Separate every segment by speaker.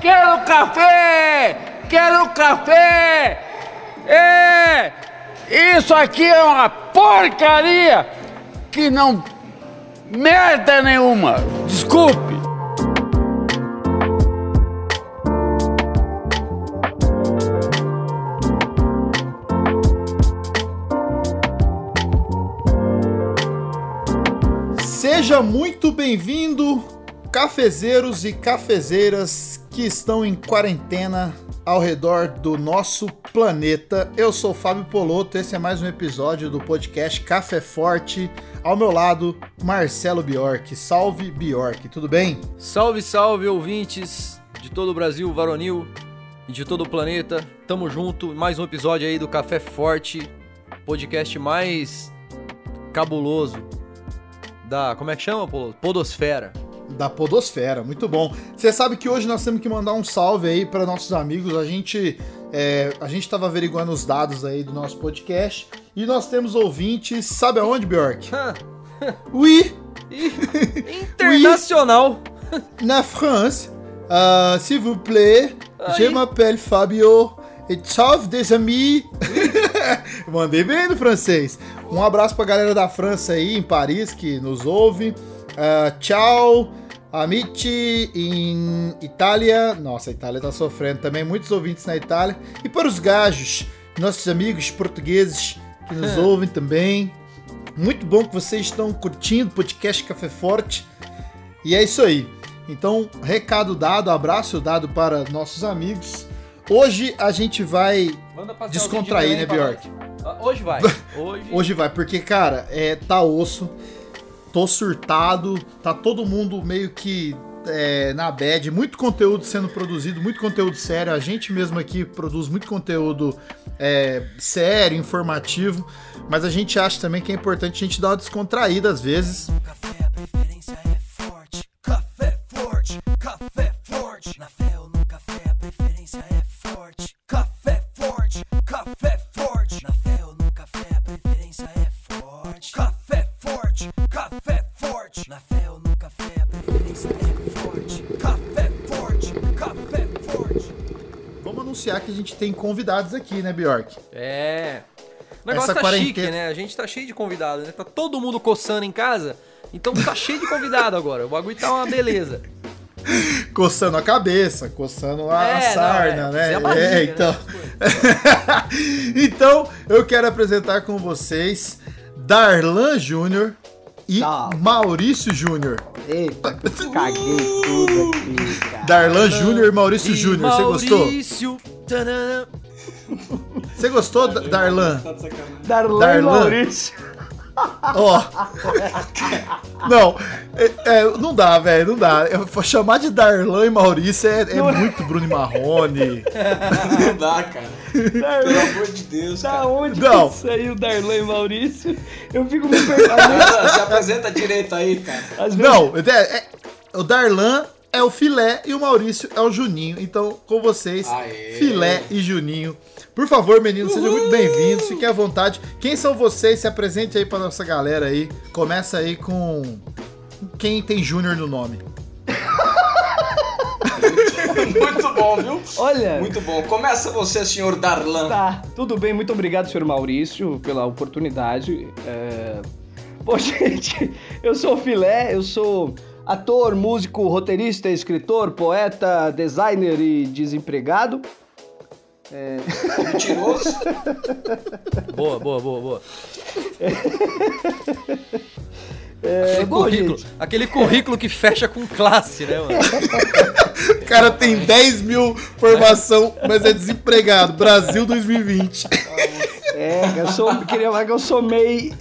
Speaker 1: Quero café! Quero café! É! Isso aqui é uma porcaria que não merda nenhuma. Desculpe.
Speaker 2: Seja muito bem-vindo, cafezeiros e cafezeiras que estão em quarentena ao redor do nosso planeta. Eu sou Fábio Poloto, esse é mais um episódio do podcast Café Forte. Ao meu lado, Marcelo Bjork. Salve Bjork, tudo bem?
Speaker 3: Salve, salve, ouvintes de todo o Brasil, varonil e de todo o planeta. Tamo junto, mais um episódio aí do Café Forte, podcast mais cabuloso da. Como é que chama, Poloto? Podosfera
Speaker 2: da Podosfera, muito bom. Você sabe que hoje nós temos que mandar um salve aí para nossos amigos. A gente é, a gente estava averiguando os dados aí do nosso podcast e nós temos ouvintes, sabe aonde, Bjork? oui.
Speaker 3: Internacional.
Speaker 2: Oui. Na France. Uh, S'il vous plaît, aí. je m'appelle Fabio. Et salve des amis. Mandei bem no francês. Um abraço pra galera da França aí, em Paris, que nos ouve. Uh, tchau. Amici em Itália. Nossa, a Itália tá sofrendo também. Muitos ouvintes na Itália. E para os gajos, nossos amigos portugueses que nos ouvem também. Muito bom que vocês estão curtindo o podcast Café Forte. E é isso aí. Então, recado dado, abraço dado para nossos amigos. Hoje a gente vai descontrair, né, Bjork?
Speaker 3: Ah, hoje vai.
Speaker 2: Hoje... Hoje vai, porque, cara, é, tá osso tô surtado, tá todo mundo meio que é, na bad, muito conteúdo sendo produzido, muito conteúdo sério. A gente mesmo aqui produz muito conteúdo é, sério, informativo, mas a gente acha também que é importante a gente dar uma descontraída às vezes. Tem convidados aqui, né, Bjork?
Speaker 3: É. O negócio Essa tá quarentena... chique, né? A gente tá cheio de convidados, né? Tá todo mundo coçando em casa. Então tá cheio de convidado agora. O bagulho tá uma beleza.
Speaker 2: coçando a cabeça, coçando a, é, sarna, não, é, né? Barriga, é, então. Né? então, eu quero apresentar com vocês Darlan Júnior e Maurício Júnior.
Speaker 4: Eita, caguei tudo aqui,
Speaker 2: cara. Darlan Júnior e Maurício Júnior, você gostou?
Speaker 3: Maurício.
Speaker 2: Você gostou, Darlan?
Speaker 4: Darlan, Darlan e Maurício.
Speaker 2: Ó. Oh. Não, é, é, não dá, velho, não dá. Eu, chamar de Darlan e Maurício é, é muito Bruno Marrone.
Speaker 5: Não dá, cara. Darlan, Pelo amor de Deus.
Speaker 4: Da cara. onde não. que saiu Darlan e Maurício? Eu fico me
Speaker 5: perguntando. Se apresenta direito aí, cara.
Speaker 2: Vezes... Não, é, é, o Darlan é o filé e o Maurício é o Juninho. Então, com vocês, Aê. filé e Juninho. Por favor, meninos, sejam muito bem-vindos, fiquem à vontade. Quem são vocês? Se apresente aí pra nossa galera aí. Começa aí com quem tem Júnior no nome.
Speaker 5: Muito bom, viu?
Speaker 4: Olha.
Speaker 5: Muito bom. Começa você, senhor Darlan.
Speaker 4: Tá, tudo bem. Muito obrigado, senhor Maurício, pela oportunidade. É... Pô, gente, eu sou filé, eu sou ator, músico, roteirista, escritor, poeta, designer e desempregado.
Speaker 5: É... Mentiroso.
Speaker 3: boa, boa, boa, boa.
Speaker 4: É,
Speaker 3: aquele, bom, currículo, aquele currículo que fecha com classe, né, mano?
Speaker 2: o cara tem 10 mil formação, mas é desempregado. Brasil 2020.
Speaker 4: É, eu sou, queria falar que eu sou MEI.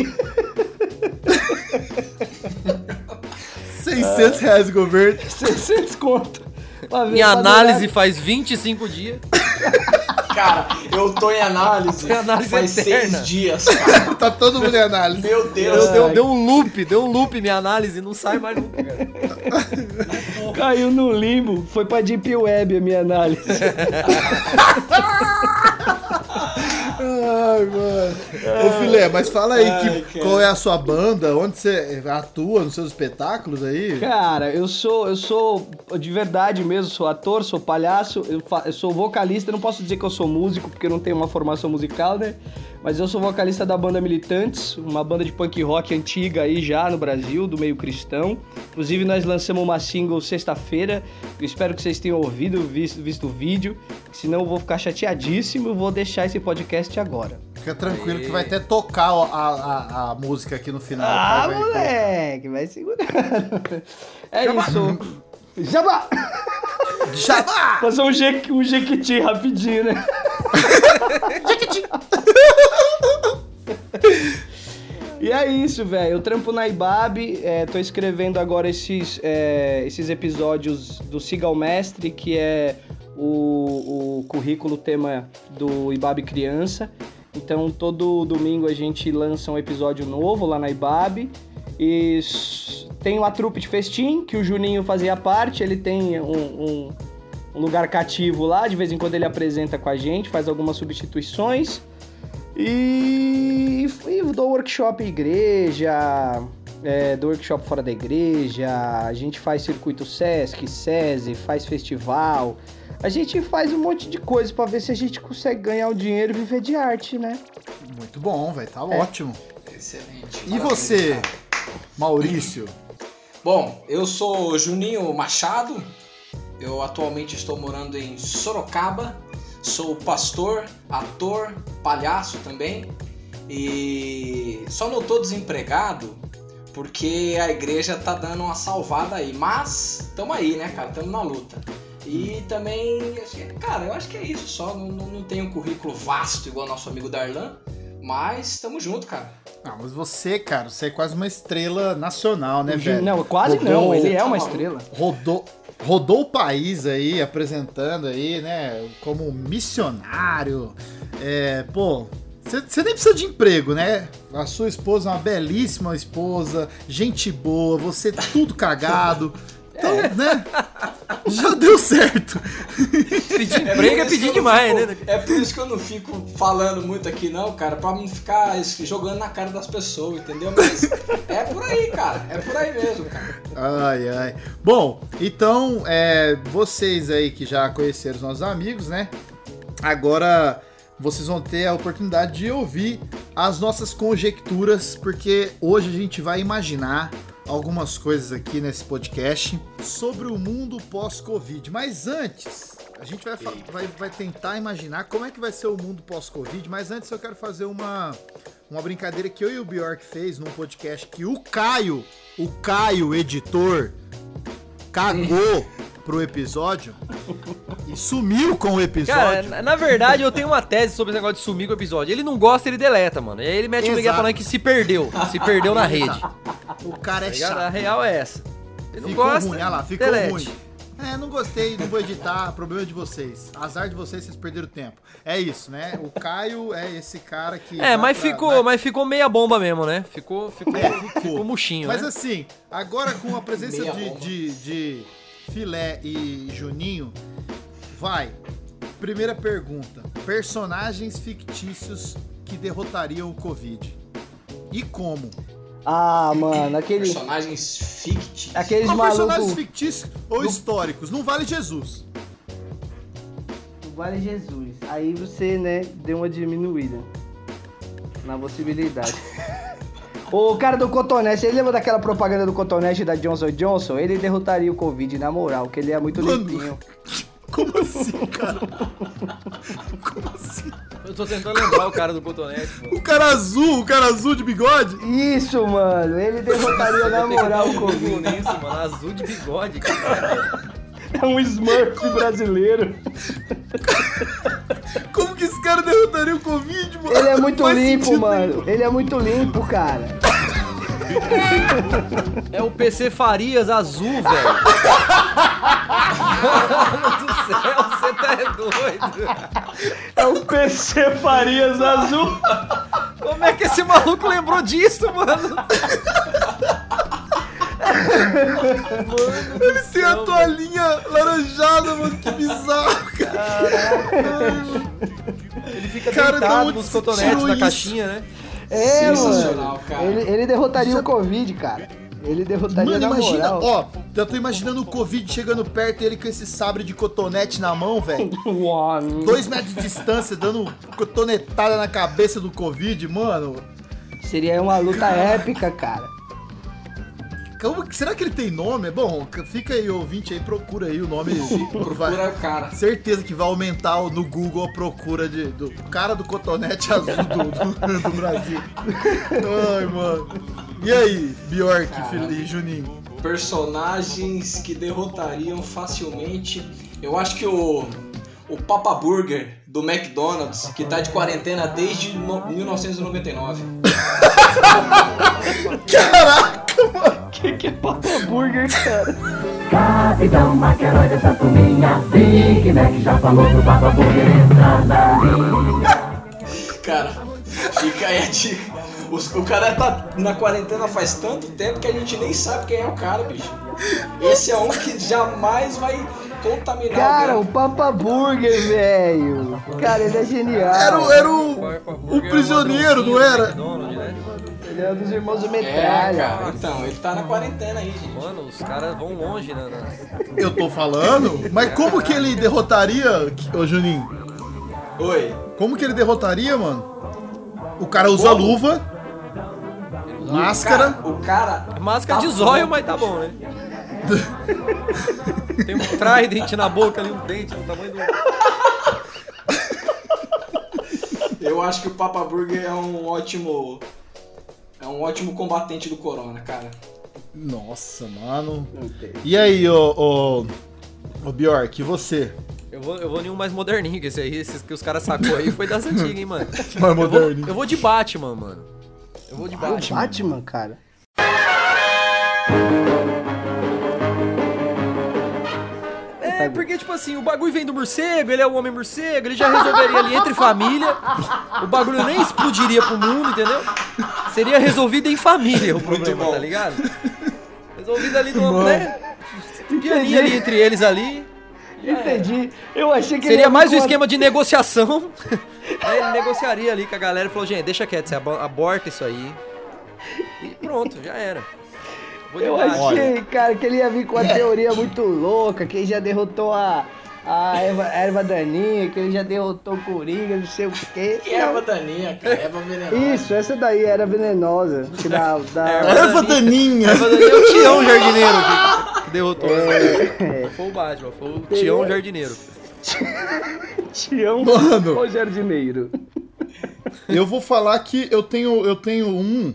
Speaker 2: 600 reais governo.
Speaker 4: 600 conto.
Speaker 3: Minha análise faz 25 dias.
Speaker 5: Cara, eu tô em análise, análise faz eterna. seis dias, cara.
Speaker 2: tá todo mundo em análise.
Speaker 5: Meu Deus.
Speaker 3: Deu, deu, um loop, deu um loop minha análise, não sai mais nunca, cara.
Speaker 4: Caiu no limbo, foi pra Deep Web a minha análise.
Speaker 2: Ai, mano. Ô, Filé, mas fala aí
Speaker 5: Ai,
Speaker 2: que, qual é a sua banda, onde você atua nos seus espetáculos aí?
Speaker 4: Cara, eu sou, eu sou de verdade mesmo, sou ator, sou palhaço, eu, fa- eu sou vocalista, não posso dizer que eu sou músico, porque eu não tenho uma formação musical, né? Mas eu sou vocalista da banda Militantes, uma banda de punk rock antiga aí já no Brasil, do meio cristão. Inclusive nós lançamos uma single sexta-feira, espero que vocês tenham ouvido, visto, visto o vídeo, senão eu vou ficar chateadíssimo, eu vou deixar esse podcast agora.
Speaker 2: Fica tranquilo que vai até tocar a, a, a música aqui no final.
Speaker 4: Ah,
Speaker 2: tá? Vai-
Speaker 4: moleque, vai segurando. É isso. Jabá!
Speaker 2: Já
Speaker 4: Fazer um, je um jequiti rapidinho, né? E é isso, velho. Eu trampo na IBAB, é, tô escrevendo agora esses, é, esses episódios do Siga ao Mestre, que é o, o currículo tema do IBAB Criança. Então todo domingo a gente lança um episódio novo lá na IBAB. E tem a trupe de festim, que o Juninho fazia parte, ele tem um, um- um lugar cativo lá, de vez em quando ele apresenta com a gente, faz algumas substituições. E, e dou workshop em igreja, é, dou workshop fora da igreja, a gente faz circuito Sesc, SESI, faz festival. A gente faz um monte de coisa pra ver se a gente consegue ganhar um dinheiro e viver de arte, né?
Speaker 2: Muito bom, velho. Tá
Speaker 4: É.
Speaker 2: ótimo.
Speaker 5: Excelente.
Speaker 2: E você,
Speaker 5: cara.
Speaker 2: Maurício?
Speaker 5: Bom, eu sou Juninho Machado. Eu atualmente estou morando em Sorocaba. Sou pastor, ator, palhaço também. E só não tô desempregado porque a igreja tá dando uma salvada aí. Mas tamo aí, né, cara? Tamo na luta. E também, cara, eu acho que é isso só. Não, não, não tenho um currículo vasto igual nosso amigo Darlan. Mas tamo junto, cara.
Speaker 2: Ah, mas você, cara, você é quase uma estrela nacional, né, velho?
Speaker 4: Não, quase
Speaker 2: Rodou-
Speaker 4: não, ele é uma estrela.
Speaker 2: Rodou, rodou o país aí, apresentando aí, né, como missionário. É, pô, você nem precisa de emprego, né? A sua esposa é uma belíssima esposa, gente boa, você tudo cagado. Então, né? Já deu certo.
Speaker 3: Pedir
Speaker 5: É
Speaker 3: emprego
Speaker 5: por
Speaker 3: é
Speaker 5: isso
Speaker 3: pedir
Speaker 5: que eu não
Speaker 3: demais,
Speaker 5: fico-
Speaker 3: né?
Speaker 5: É por isso que eu não fico falando muito aqui, não, cara, pra não ficar jogando na cara das pessoas, entendeu? Mas é por aí, cara. É por aí mesmo, cara.
Speaker 2: Ai, ai. Bom, então, é, vocês aí que já conheceram os nossos amigos, né? Agora vocês vão ter a oportunidade de ouvir as nossas conjecturas, porque hoje a gente vai imaginar algumas coisas aqui nesse podcast sobre o mundo pós-Covid. Mas antes, a gente vai, vai, vai tentar imaginar como é que vai ser o mundo pós-Covid, mas antes eu quero fazer uma, uma brincadeira que eu e o Bjork fez num podcast que o Caio, o Caio, editor, cagou pro episódio e sumiu com o
Speaker 3: Cara,
Speaker 2: episódio.
Speaker 3: na- na verdade eu tenho uma tese sobre esse negócio de sumir com o episódio. Ele não gosta, ele deleta, mano. E aí ele mete um migué
Speaker 2: Exato.
Speaker 3: falando que se perdeu. Se perdeu na rede. Tá
Speaker 2: o cara é?
Speaker 3: A
Speaker 2: chato.
Speaker 3: real é essa. Ele não
Speaker 2: Ficou
Speaker 3: gosta.
Speaker 2: ruim, olha lá, ficou
Speaker 3: delete.
Speaker 2: ruim. É, não gostei, não vou editar, problema de vocês. Azar de vocês, vocês perderam tempo. É isso, né? O Caio é esse cara que.
Speaker 3: É, mas
Speaker 2: pra-
Speaker 3: ficou,
Speaker 2: vai-
Speaker 3: mas ficou meia bomba mesmo, né? Ficou, ficou,
Speaker 2: É, ficou.
Speaker 3: ficou murchinho,
Speaker 2: Mas
Speaker 3: né?
Speaker 2: assim, agora com a presença de, de, de Filé e Juninho, vai. Primeira pergunta: personagens fictícios que derrotariam o Covid. E como?
Speaker 4: Ah, mano, aquele,
Speaker 5: Personagens fictícios.
Speaker 4: aqueles
Speaker 2: Não, personagens
Speaker 4: malucos.
Speaker 2: fictícios ou históricos. Não vale Jesus.
Speaker 4: Vale Jesus. Aí você, né, deu uma diminuída na possibilidade. o cara do Cotonete, ele lembra daquela propaganda do Cotonete da Johnson Johnson? Ele derrotaria o Covid, na moral, que ele é muito
Speaker 2: Mano.
Speaker 4: limpinho.
Speaker 2: Como assim, cara? Como assim?
Speaker 3: Eu tô tentando lembrar o cara do cotonete, mano.
Speaker 2: O cara azul, o cara azul de bigode?
Speaker 4: Isso, mano, ele derrotaria na moral o Covid.
Speaker 3: nisso, mano. Azul de bigode, cara.
Speaker 4: É um Smurf brasileiro.
Speaker 2: Como que esse cara derrotaria o Covid, mano?
Speaker 4: Ele é muito
Speaker 2: Faz
Speaker 4: limpo,
Speaker 2: sentido
Speaker 4: mano. Ele é muito limpo, cara.
Speaker 3: É o PC Farias azul, velho. Mano do céu, você tá é doido.
Speaker 4: É o PC Farias Azul.
Speaker 3: Como é que esse maluco lembrou disso, mano?
Speaker 2: Ele tem a toalhinha laranjada, mano. Que bizarro, cara.
Speaker 3: Ele fica
Speaker 2: Cara,
Speaker 3: deitado nos cotonetes da caixinha, né?
Speaker 4: É,
Speaker 5: Sensacional,
Speaker 4: mano.
Speaker 5: cara.
Speaker 4: Ele, ele derrotaria o Covid, cara. Ele derrotaria
Speaker 2: Mano,
Speaker 4: na
Speaker 2: imagina,
Speaker 4: moral.
Speaker 2: ó, eu tô imaginando o Covid chegando perto e ele com esse sabre de cotonete na mão, velho. Dois metros de distância, dando cotonetada na cabeça do Covid, mano.
Speaker 4: Seria uma luta épica, cara.
Speaker 2: Como, será que ele tem nome? Bom, fica aí, ouvinte aí, procura aí o nome.
Speaker 5: Procura cara.
Speaker 2: Certeza que vai aumentar no Google a procura de, do cara do cotonete azul do, do, do Brasil. Ai, mano. E aí, Bjork Fili- e Juninho?
Speaker 5: Personagens que derrotariam facilmente. Eu acho que o. O Papa Burger do McDonald's, que tá de quarentena desde no- 1999.
Speaker 4: Que que é Papa Burger, cara?
Speaker 6: Capitão Maquerói dessa turminha Big Mac já falou pro Papa Burger entrar na linha
Speaker 5: Cara, fica aí a dica. Os- o cara tá na quarentena faz tanto tempo que a gente nem sabe quem é o cara, bicho. Esse é um que jamais vai contaminar
Speaker 4: Cara, o
Speaker 5: alguém.
Speaker 4: Papa Burger, velho. Cara, ele é genial.
Speaker 2: Era, o- era o, o prisioneiro, não era?
Speaker 3: Né?
Speaker 4: Ele é um dos irmãos do
Speaker 5: É,
Speaker 4: Metralha.
Speaker 5: cara, então, ele tá na quarentena aí, gente.
Speaker 3: Mano, os caras vão longe, né? né?
Speaker 2: Eu tô falando? Mas como que ele derrotaria, ô Juninho?
Speaker 5: Oi.
Speaker 2: Como que ele derrotaria, mano? O cara usa
Speaker 5: Como?
Speaker 2: luva, máscara.
Speaker 5: Cara, o cara.
Speaker 3: Máscara
Speaker 5: tá
Speaker 3: de zóio, mas tá bom, né? Tem um trident na boca ali, um dente do tamanho do.
Speaker 5: Eu acho que o Papa Burger é um ótimo. É um ótimo combatente do Corona, cara.
Speaker 2: Nossa, mano. E aí, ô, ô, ô Bjork, e você?
Speaker 3: Eu vou, eu vou em um mais moderninho, que esse aí, esses que os caras sacou aí, foi das antigas, hein, mano.
Speaker 2: Mais
Speaker 3: Eu vou,
Speaker 2: moderninho.
Speaker 3: eu vou de Batman, mano. Eu vou de
Speaker 4: O
Speaker 3: Batman.
Speaker 4: Batman, cara.
Speaker 3: É, porque, tipo assim, o bagulho vem do morcego, ele é o homem morcego, ele já resolveria ali entre família. O bagulho nem explodiria pro mundo, entendeu? Seria resolvido em família o problema, tá ligado? Resolvido ali no, né? Pianinho ali entre eles ali.
Speaker 4: Entendi. Eu achei que
Speaker 3: Seria
Speaker 4: ia
Speaker 3: mais um esquema de negociação. Aí ele negociaria ali com a galera e falou, gente, deixa quieto, você abo- aborta isso aí. E pronto, já era. Vou
Speaker 4: Eu achei, cara, que ele ia vir com uma teoria muito louca, que ele já derrotou a, a erva, a erva daninha, que ele já derrotou o Coringa, não sei o quê.
Speaker 5: Que erva daninha, cara. Erva venenosa.
Speaker 4: Isso, essa daí era venenosa. Que da, da...
Speaker 2: Erva daninha!
Speaker 3: Mas aí é o Tião Jardineiro que, que derrotou.
Speaker 4: É.
Speaker 3: Não foi o Batman, foi o Tião Jardineiro.
Speaker 4: Tião
Speaker 2: Mano.
Speaker 4: o jardineiro.
Speaker 2: Eu vou falar que eu tenho, eu tenho um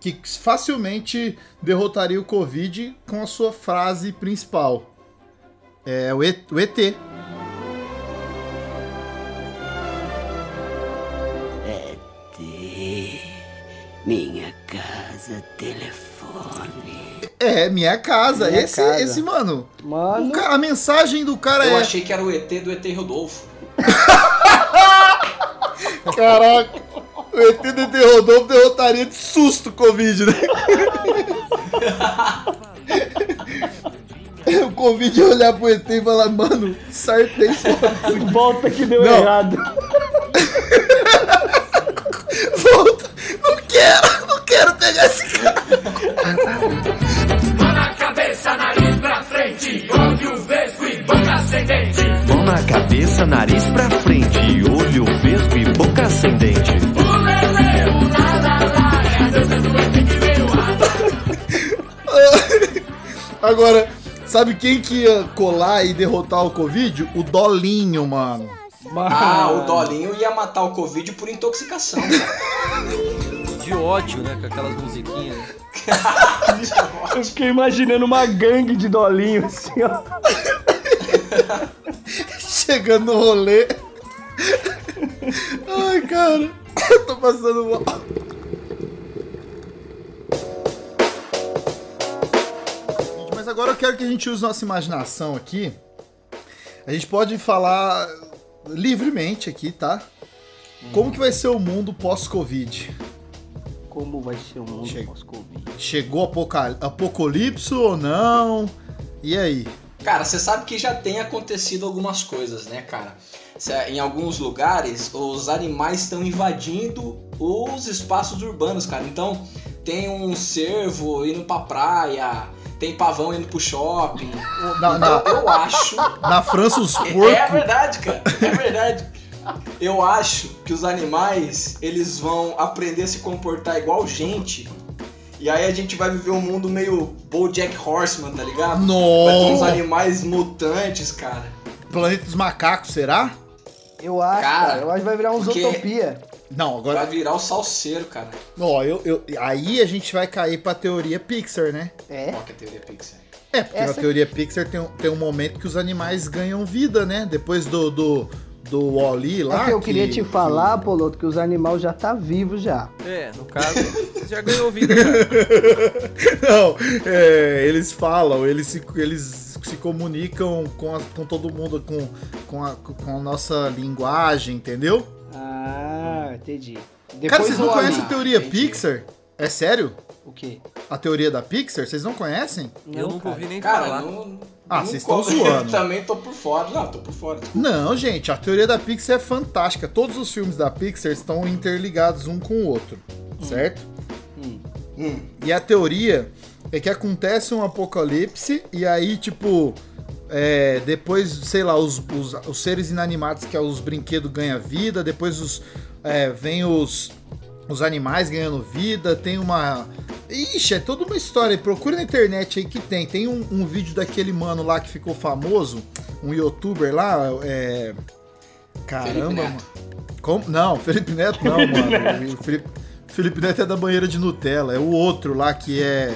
Speaker 2: que facilmente derrotaria o Covid com a sua frase principal. É o E- o ET.
Speaker 7: Minha casa, telefone.
Speaker 2: É, minha casa.
Speaker 4: Minha
Speaker 2: esse,
Speaker 4: casa.
Speaker 2: esse, mano.
Speaker 4: Mano,
Speaker 2: o ca- a mensagem do cara
Speaker 5: Eu
Speaker 2: é.
Speaker 5: achei que era o ET do ET Rodolfo.
Speaker 2: Caraca. O ET do ET Rodolfo derrotaria de susto o Covid, né? o Covid ia olhar pro ET e falar, mano, sartei fora.
Speaker 4: volta que deu
Speaker 2: Não.
Speaker 4: errado.
Speaker 2: Volta! Não quero! Não quero pegar esse cara!
Speaker 8: Mão na cabeça, nariz pra frente, olho vesgo e boca ascendente.
Speaker 2: Agora, sabe quem que ia colar e derrotar o Covid? O Dolinho, mano.
Speaker 5: Ah, o Dolinho ia matar o Covid por intoxicação.
Speaker 3: De ódio, né? Com aquelas musiquinhas.
Speaker 4: Eu fiquei imaginando uma gangue de dolinho assim, ó.
Speaker 2: Chegando no rolê. Ai, cara. Eu tô passando mal. Mas agora eu quero que a gente use nossa imaginação aqui. A gente pode falar livremente aqui, tá? Como que vai ser o mundo pós-Covid?
Speaker 4: Como vai ser o mundo
Speaker 2: Chega.
Speaker 4: pós-Covid?
Speaker 2: Chegou apocal apocalipse ou não? E aí?
Speaker 5: Cara, você sabe que já tem acontecido algumas coisas, né, cara? Cê- Em alguns lugares, os animais estão invadindo os espaços urbanos, cara. Então, tem um cervo indo pra praia, tem pavão indo pro shopping.
Speaker 2: Na, na,
Speaker 5: Eu, acho.
Speaker 2: na França, os
Speaker 5: É, é
Speaker 2: porcos.
Speaker 5: verdade, cara. É verdade. Eu acho que os animais, eles vão aprender a se comportar igual gente. E aí a gente vai viver um mundo meio Bojack Horseman, tá ligado? Vai ter uns
Speaker 2: Nossa!
Speaker 5: animais mutantes, cara.
Speaker 2: Planeta dos macacos, será?
Speaker 4: Eu acho,
Speaker 5: Cara,
Speaker 4: cara, eu acho que vai virar um
Speaker 5: porque-
Speaker 4: Zootopia.
Speaker 2: Não, agora.
Speaker 5: Vai virar o salseiro, cara.
Speaker 2: Ó, eu, eu, aí a gente vai cair pra teoria Pixar, né?
Speaker 4: É?
Speaker 5: Qual que é a teoria Pixar?
Speaker 2: É, porque na
Speaker 4: Essa-
Speaker 2: teoria Pixar tem, um- tem um momento que os animais ganham vida, né? Depois do, do, do Wall-E lá.
Speaker 4: É que eu queria
Speaker 2: que-
Speaker 4: te falar, Poloto, que os animais já tá vivos já.
Speaker 3: É, no caso, já ganhou vida, cara.
Speaker 2: Não, é, eles falam, eles se, eles se comunicam com, a- com todo mundo, com, com, a, com a nossa linguagem, entendeu?
Speaker 4: Ah, entendi. Depois
Speaker 2: Cara, vocês não conhecem a teoria
Speaker 5: entendi.
Speaker 2: Pixar? É sério?
Speaker 4: O quê?
Speaker 2: A teoria da Pixar? Vocês não conhecem?
Speaker 3: eu nunca ouvi nem
Speaker 5: Cara,
Speaker 3: falar.
Speaker 5: não.
Speaker 2: Ah,
Speaker 5: não
Speaker 2: vocês estão zoando.
Speaker 5: Eu também tô por fora. Não, tô por fora.
Speaker 2: Não, gente, a teoria da Pixar é fantástica. Todos os filmes da Pixar estão interligados um com o outro, certo?
Speaker 5: Hum.
Speaker 2: E a teoria é que acontece um apocalipse e aí, tipo, é, depois, sei lá, os, os, os seres inanimados, que é os brinquedos, ganham vida, depois os, é, vem os, os animais ganhando vida, tem uma... Ixi, é toda uma história. Procura na internet aí que tem. Tem um, um vídeo daquele mano lá que ficou famoso, um youtuber lá, é... Caramba, mano. Como? Não, Felipe Neto não, mano. Felipe, Felipe Neto é da banheira de Nutella. É o outro lá que é.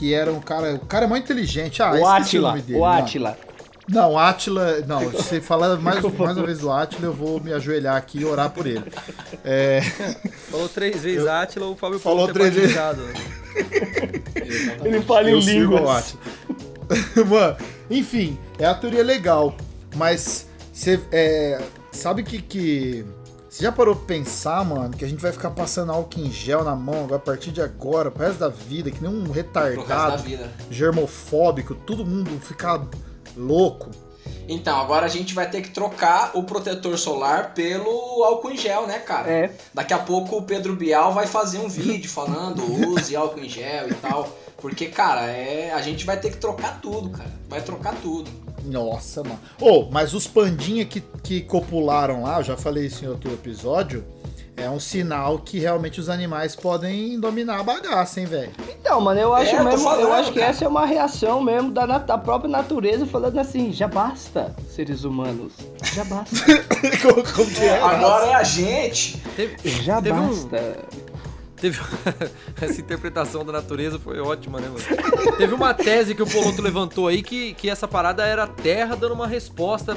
Speaker 2: Que era um cara. O cara é muito inteligente. Ah,
Speaker 4: o Atila,
Speaker 2: nome dele,
Speaker 4: o
Speaker 2: não.
Speaker 4: Atila.
Speaker 2: Não, Atila. Não, se você falar mais, mais uma vez do Atila, eu vou me ajoelhar aqui e orar por ele. É,
Speaker 3: Falou três vezes Átila, o Fábio
Speaker 2: Falou
Speaker 3: Paulo
Speaker 2: três vezes.
Speaker 4: Ele fala em
Speaker 2: eu o
Speaker 4: línguas.
Speaker 2: Atila. Mano, enfim, é a teoria legal. Mas você é, sabe que. que você já parou pra pensar, mano, que a gente vai ficar passando álcool em gel na mão agora, a partir de agora, pro resto da vida, que nem um retardado, germofóbico, todo mundo ficar louco.
Speaker 5: Então, agora a gente vai ter que trocar o protetor solar pelo álcool em gel, né, cara?
Speaker 4: É.
Speaker 5: Daqui a pouco o Pedro Bial vai fazer um vídeo falando use álcool em gel e tal. Porque, cara, é, a gente vai ter que trocar tudo, cara. Vai trocar tudo.
Speaker 2: Nossa, mano. Ô, mas os pandinha que, que copularam lá, eu já falei isso em outro episódio, é um sinal que realmente os animais podem dominar a bagaça, hein, velho?
Speaker 4: Então, mano, eu acho
Speaker 5: É, eu
Speaker 4: mesmo, eu
Speaker 5: falando,
Speaker 4: acho que
Speaker 5: cara.
Speaker 4: essa é uma reação mesmo da, da própria natureza falando assim, já basta, seres humanos. Já basta.
Speaker 2: como, como que é?
Speaker 5: Agora é a gente.
Speaker 3: Teve,
Speaker 4: Já
Speaker 3: teve um-
Speaker 4: basta.
Speaker 3: Teve essa interpretação da natureza foi ótima, né, mano? Teve uma tese que o Poloto levantou aí que, que essa parada era a Terra dando uma resposta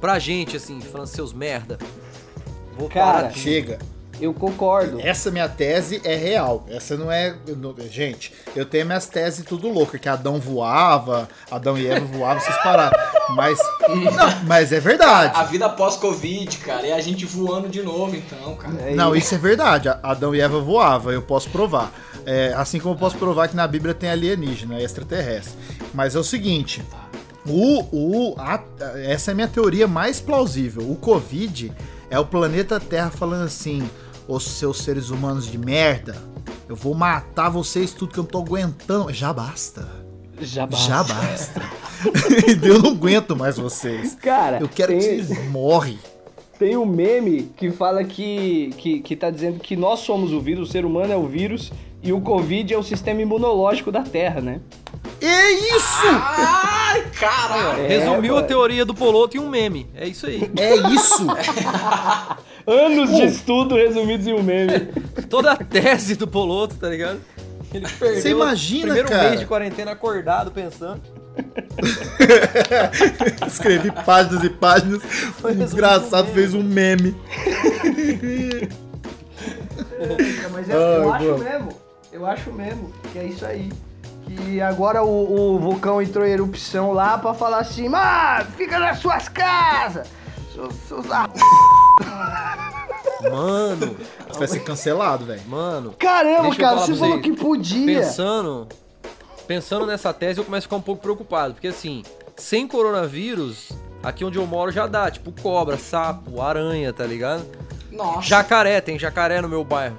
Speaker 3: pra gente, assim, falando seus merda. Vou
Speaker 4: Cara.
Speaker 2: Chega.
Speaker 4: Eu concordo.
Speaker 2: Essa minha tese é real. Essa não é. não- gente, eu tenho minhas teses tudo louca, que Adão voava, Adão e Eva voavam, vocês pararam. Mas. Não, mas é verdade.
Speaker 5: A vida pós-Covid, cara. E a gente voando de novo, então, cara.
Speaker 4: É
Speaker 2: Não, isso é verdade. Adão e Eva voavam, eu posso provar. É, assim como eu posso provar que na Bíblia tem alienígena, extraterrestre. Mas é o seguinte: o, o, a- essa é a minha teoria mais plausível. O Covid é o planeta Terra falando assim: os seus seres humanos de merda, eu vou matar vocês tudo que eu não tô aguentando. Já basta.
Speaker 4: Já basta.
Speaker 2: Já basta. eu não aguento mais vocês.
Speaker 4: Cara,
Speaker 2: Eu quero
Speaker 4: tem,
Speaker 2: que vocês morrem.
Speaker 4: tem um meme que fala que, que, que tá dizendo que nós somos o vírus, o ser humano é o vírus e o Covid é o sistema imunológico da Terra, né?
Speaker 2: É isso!
Speaker 5: Ai, cara!
Speaker 4: É,
Speaker 3: Resumiu a teoria do Poloto em um meme. É isso aí.
Speaker 2: É isso!
Speaker 4: Anos de estudo resumidos em um meme.
Speaker 3: Toda a tese do Poloto, tá ligado? Ele perdeu
Speaker 2: Você imagina,
Speaker 3: o primeiro
Speaker 2: cara?
Speaker 3: mês de quarentena acordado pensando.
Speaker 2: Escrevi páginas e páginas. O
Speaker 3: resumido
Speaker 2: desgraçado
Speaker 3: um meme.
Speaker 2: fez um meme.
Speaker 4: Mas
Speaker 2: eu- eu
Speaker 4: acho
Speaker 2: boa.
Speaker 4: mesmo, eu acho mesmo que é isso aí. Que agora o, o vulcão entrou em erupção lá pra falar assim, mano, fica nas suas casas! Seus, seus ar-
Speaker 3: Mano,
Speaker 2: Você vai ser cancelado, velho.
Speaker 3: mano.
Speaker 4: Caramba, cara, você falou que podia.
Speaker 3: Pensando. pensando nessa tese, eu começo a ficar um pouco preocupado. Porque assim, sem coronavírus, aqui onde eu moro já dá. Tipo cobra, sapo, aranha, tá ligado?
Speaker 5: Nossa.
Speaker 3: Jacaré, tem jacaré no meu bairro.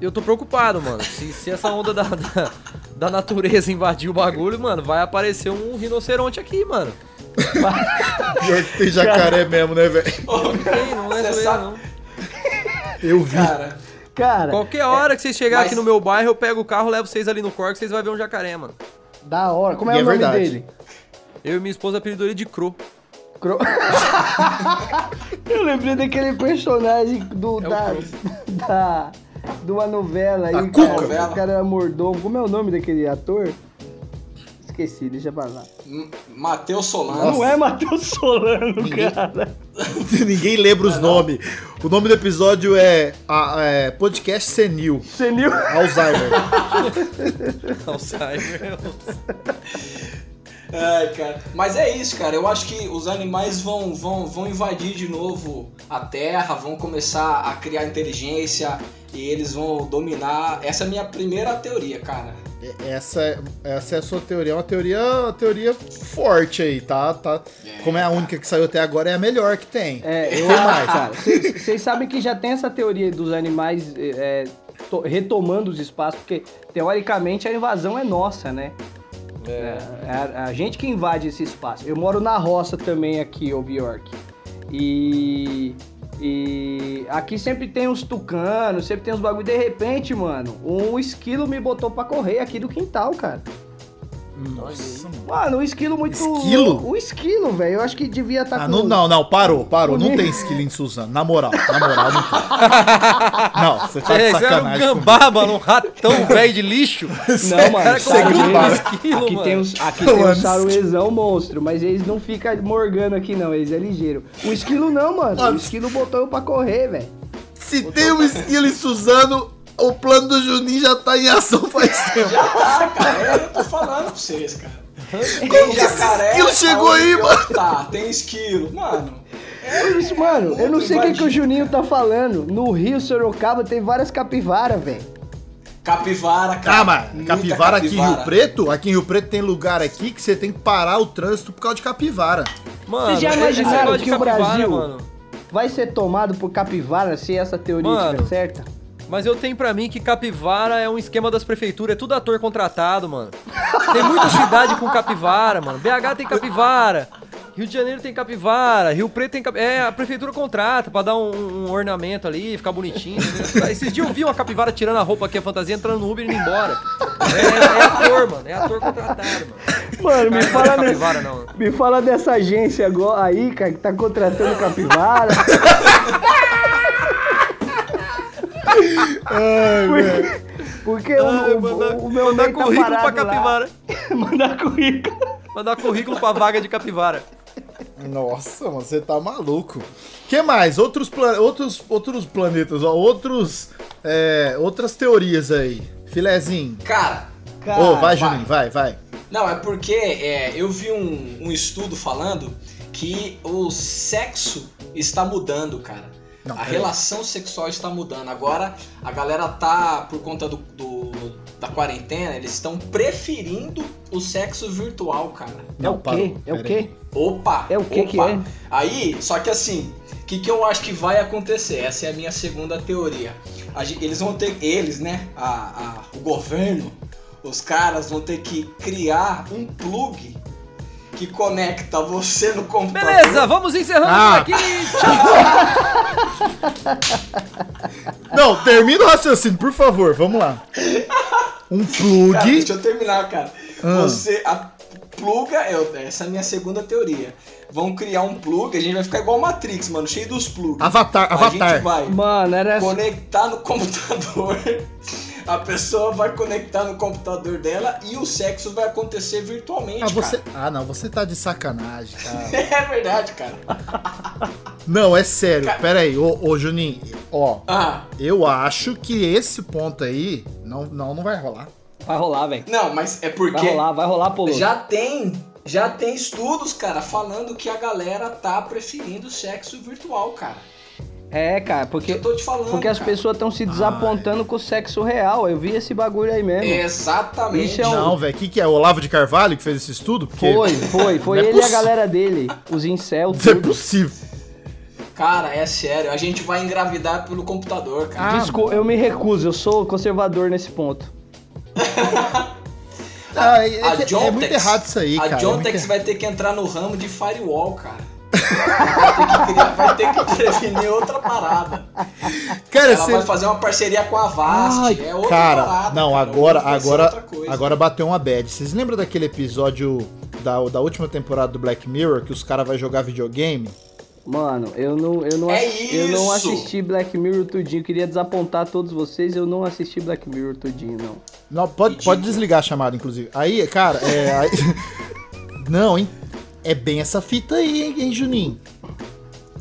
Speaker 3: Eu tô preocupado, mano. Se, se essa onda da, da, da natureza invadir o bagulho, mano, vai aparecer um rinoceronte aqui, mano.
Speaker 2: Pior que tem jacaré mesmo, né, velho?
Speaker 3: Não tem, não é zoeira,
Speaker 5: sabe-
Speaker 3: não.
Speaker 2: Eu vi.
Speaker 5: Cara,
Speaker 4: Cara,
Speaker 3: Qualquer hora que vocês chegarem
Speaker 5: mas-
Speaker 3: aqui no meu bairro, eu pego o carro, levo vocês ali no corte, vocês vão ver um jacaré, mano.
Speaker 4: da hora. Como é
Speaker 2: E
Speaker 4: o
Speaker 2: é
Speaker 4: nome
Speaker 2: verdade.
Speaker 4: dele?
Speaker 3: Eu e minha esposa apelidou ele de Cro.
Speaker 4: Cro- Eu lembrei daquele personagem do,
Speaker 3: É
Speaker 4: da,
Speaker 3: Crow.
Speaker 4: da, de uma novela aí,
Speaker 2: A
Speaker 4: cara.
Speaker 5: Cuca.
Speaker 4: O cara era mordomo. Como é o nome daquele ator? Esqueci, deixa pra lá.
Speaker 5: Matheus Solano.
Speaker 2: Nossa.
Speaker 4: Não é Matheus Solano,
Speaker 2: Ninguém-
Speaker 4: cara.
Speaker 2: Ninguém lembra os nomes. O nome do episódio é, a- é Podcast Senil.
Speaker 4: Senil.
Speaker 2: Alzheimer.
Speaker 3: Alzheimer.
Speaker 5: Ai, cara. Mas é isso, cara. Eu acho que os animais vão, vão, vão invadir de novo a Terra, vão começar a criar inteligência e eles vão dominar. Essa é a minha primeira teoria, cara.
Speaker 2: É- Essa, é- essa é a sua teoria. É uma teoria, uma teoria forte aí, tá? tá? Como é a única que saiu até agora, é a melhor que tem.
Speaker 4: É, eu
Speaker 2: mais.
Speaker 4: cara. Vocês sabem que já tem essa teoria dos animais é, to- retomando os espaços, porque teoricamente a invasão é nossa, né? É, é a, a gente que invade esse espaço. Eu moro na roça também aqui, ô Bjork. E. E aqui sempre tem uns tucanos, sempre tem uns bagulho. De repente, mano, um esquilo me botou pra correr aqui do quintal, cara.
Speaker 2: Nossa, mano.
Speaker 4: Mano, um esquilo muito.
Speaker 2: Esquilo?
Speaker 4: Um esquilo, velho. Eu acho que devia estar
Speaker 2: Ah,
Speaker 4: com.
Speaker 2: não, não, não, parou, parou. Não tem esquilo em Suzano. Na moral, na moral, não tem. Não, você tá de
Speaker 3: É, isso era um
Speaker 2: sacanagem.
Speaker 3: gambá, mano, um ratão velho de lixo.
Speaker 4: Não, mano,
Speaker 2: gambá.
Speaker 3: um esquilo,
Speaker 4: aqui
Speaker 3: mano.
Speaker 4: tem uns, aqui tem um saruezão monstro, mas eles não ficam morgando aqui não, eles é ligeiro. O esquilo não, mano.
Speaker 2: Mano.
Speaker 4: O esquilo botou eu pra correr, velho.
Speaker 2: Se tem um esquilo em Suzano, o plano do Juninho já tá em ação faz tempo.
Speaker 5: Ah, cara, é, eu tô falando pra vocês, cara. Tem
Speaker 2: Como que esse esquilo chegou aí, mano?
Speaker 5: Tá, tem esquilo. Mano,
Speaker 4: Por isso, mano, eu não sei o que, que o. Juninho tá falando. No Rio Sorocaba tem várias capivaras, velho.
Speaker 5: capivara, cara.
Speaker 2: Ah, mas
Speaker 5: Muita
Speaker 2: capivara aqui em
Speaker 5: capivara.
Speaker 2: Rio Preto? Aqui em Rio Preto tem lugar aqui que você tem que parar o trânsito por causa de capivara.
Speaker 3: Mano,
Speaker 4: Vocês já imaginaram que o
Speaker 3: capivara,
Speaker 4: Brasil-
Speaker 3: mano.
Speaker 4: Vai ser tomado por capivara se essa teoria
Speaker 3: Mano.
Speaker 4: estiver certa?
Speaker 3: Mas eu tenho pra mim que capivara é um esquema das prefeituras, é tudo ator contratado, mano. Tem muita cidade com capivara, mano. BH tem capivara. Rio de Janeiro tem capivara, Rio Preto tem capivara. É, a prefeitura contrata pra dar um, um ornamento ali, ficar bonitinho. entendeu? Esses dias eu vi uma capivara tirando a roupa aqui, a fantasia, entrando no Uber e indo embora. É, é ator, mano. É ator contratado, mano.
Speaker 4: Mano, me
Speaker 3: é
Speaker 4: fala, de-
Speaker 3: capivara, não.
Speaker 4: me fala dessa agência agora aí, cara, que tá contratando capivara. Porque, porque
Speaker 3: Ai,
Speaker 4: o-
Speaker 3: mandar,
Speaker 4: o meu
Speaker 3: mandar
Speaker 4: tá
Speaker 3: currículo pra
Speaker 4: parado lá.
Speaker 3: capivara.
Speaker 4: Mandar currículo.
Speaker 3: Mandar currículo pra vaga de capivara.
Speaker 2: Nossa, mano, você tá maluco. que mais? Outros, pla- outros, outros planetas, ó, outros, é, outras teorias aí. Filezinho.
Speaker 5: Cara,
Speaker 4: Cara,
Speaker 2: Ô, vai, Juninho, vai, vai.
Speaker 5: não, é porque é, eu vi um, um estudo falando que o sexo está mudando, cara.
Speaker 2: Não,
Speaker 5: a relação sexual está mudando. Agora a galera tá, por conta do, do- da quarentena, eles estão preferindo o sexo virtual, cara.
Speaker 4: É o quê? É o quê?
Speaker 5: Opa!
Speaker 4: É o que
Speaker 5: opa.
Speaker 4: que é?
Speaker 5: Aí, só que assim, o que, que eu acho que vai acontecer? Essa é a minha segunda teoria. Eles vão ter, eles, né? a- a- o governo, os caras vão ter que criar um plug que conecta você no computador.
Speaker 3: Beleza, vamos encerrando
Speaker 2: Ah.
Speaker 3: aqui. Tchau.
Speaker 2: Não, termina o raciocínio, por favor, vamos lá. Um
Speaker 5: Cara,
Speaker 2: plug.
Speaker 5: deixa eu terminar, cara.
Speaker 2: Ah.
Speaker 5: Você. A pluga, eu- essa é a minha segunda teoria. Vão criar um plug, a gente vai ficar igual Matrix, mano, cheio dos plugs.
Speaker 2: Avatar,
Speaker 5: A
Speaker 2: Avatar.
Speaker 5: gente vai
Speaker 4: Mano, era.
Speaker 5: conectar no computador. A pessoa vai conectar no computador dela e o sexo vai acontecer virtualmente.
Speaker 2: Ah, você... ah, não, você tá de sacanagem, cara.
Speaker 5: É verdade, cara.
Speaker 2: Não, é sério.
Speaker 5: Cara-
Speaker 2: Pera aí, ô, ô Juninho, ó,
Speaker 5: Ah,
Speaker 2: eu acho que esse ponto aí não, não, não vai rolar.
Speaker 4: Vai rolar, velho.
Speaker 5: não, mas é
Speaker 4: Vai
Speaker 5: porque
Speaker 4: rolar, vai rolar, Polo.
Speaker 5: já tem, já tem estudos, cara, falando que a galera tá preferindo sexo virtual, cara.
Speaker 4: É, cara, porque,
Speaker 5: Eu tô te falando,
Speaker 4: porque as
Speaker 5: cara.
Speaker 4: pessoas estão se desapontando com o sexo real. Eu vi esse bagulho aí mesmo.
Speaker 5: Exatamente.
Speaker 4: Isso é um-
Speaker 2: Não, velho, o que, que é? O Olavo de Carvalho que fez esse estudo? Porque
Speaker 4: Foi, foi, foi
Speaker 2: é
Speaker 4: ele e a galera dele, os incel,
Speaker 2: Não é
Speaker 4: tudo.
Speaker 2: possível.
Speaker 5: Cara, é sério. A gente vai engravidar pelo computador, cara.
Speaker 4: Desculpa, eu me recuso, eu sou conservador nesse ponto.
Speaker 2: Ah, é, é
Speaker 5: a
Speaker 2: é muito errado isso aí,
Speaker 5: a
Speaker 2: cara. é
Speaker 5: Jontex vai ter que entrar no ramo de firewall, cara. Vai, ter que criar- vai ter que prevenir outra parada.
Speaker 2: Cara,
Speaker 5: Ela
Speaker 2: você...
Speaker 5: vai fazer uma parceria com a Vast.
Speaker 2: Ai,
Speaker 5: é outra
Speaker 2: cara,
Speaker 5: parada.
Speaker 2: não,
Speaker 5: cara.
Speaker 2: agora, agora, agora bateu uma bad. Vocês lembram daquele episódio da, da última temporada do Black Mirror que os caras vão jogar videogame?
Speaker 4: Mano, eu não, eu não,
Speaker 5: É
Speaker 4: eu não assisti Black Mirror tudinho. Queria desapontar todos vocês, eu não assisti Black Mirror tudinho, não.
Speaker 2: Não, pode, pode desligar a chamada, inclusive. Aí, cara, é. aí- não, hein? É bem essa fita aí, hein, hein, Juninho?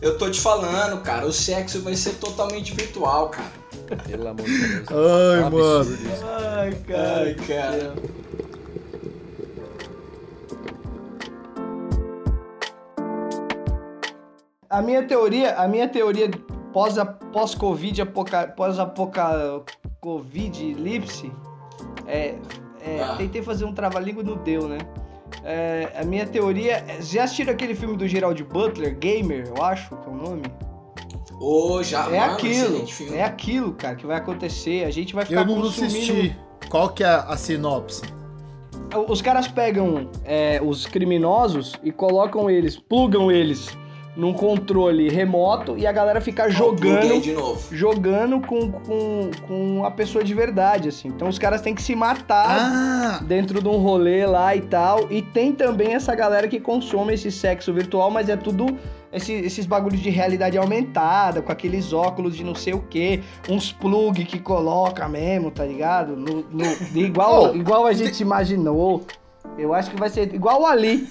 Speaker 5: Eu tô te falando, cara, o sexo vai ser totalmente virtual, cara.
Speaker 3: Pelo amor de Deus.
Speaker 2: Ai,
Speaker 3: É
Speaker 2: mano.
Speaker 3: absurdo isso.
Speaker 4: Ai,
Speaker 5: Ai, cara.
Speaker 4: A minha teoria, a minha teoria pós pós Covid, apoca, pós apoca Covid lipse é, é
Speaker 5: Ah.
Speaker 4: tentei fazer um trava-língua e não deu, né? É, a minha teoria, é- já assistiram aquele filme do Gerald Butler, Gamer, eu acho que é o nome?
Speaker 5: Ô, já,
Speaker 4: é
Speaker 5: mano,
Speaker 4: aquilo, é aquilo, cara, que vai acontecer. A gente vai ficar
Speaker 2: Eu não
Speaker 4: consumindo...
Speaker 2: assisti. Qual que é a, a sinopse?
Speaker 4: Os caras pegam é, os criminosos e colocam eles, plugam eles num controle remoto e a galera fica
Speaker 5: Ó, pluguei
Speaker 4: jogando
Speaker 5: de novo.
Speaker 4: jogando com, com, com a pessoa de verdade, assim. Então os caras têm que se matar
Speaker 2: Ah!
Speaker 4: dentro de um rolê lá e tal. E tem também essa galera que consome esse sexo virtual, mas é tudo esse- esses bagulhos de realidade aumentada, com aqueles óculos de não sei o que, uns plug que coloca mesmo, tá ligado? No, no- igual,
Speaker 2: Oh,
Speaker 4: igual a gente imaginou. Eu acho que vai ser igual o Ali.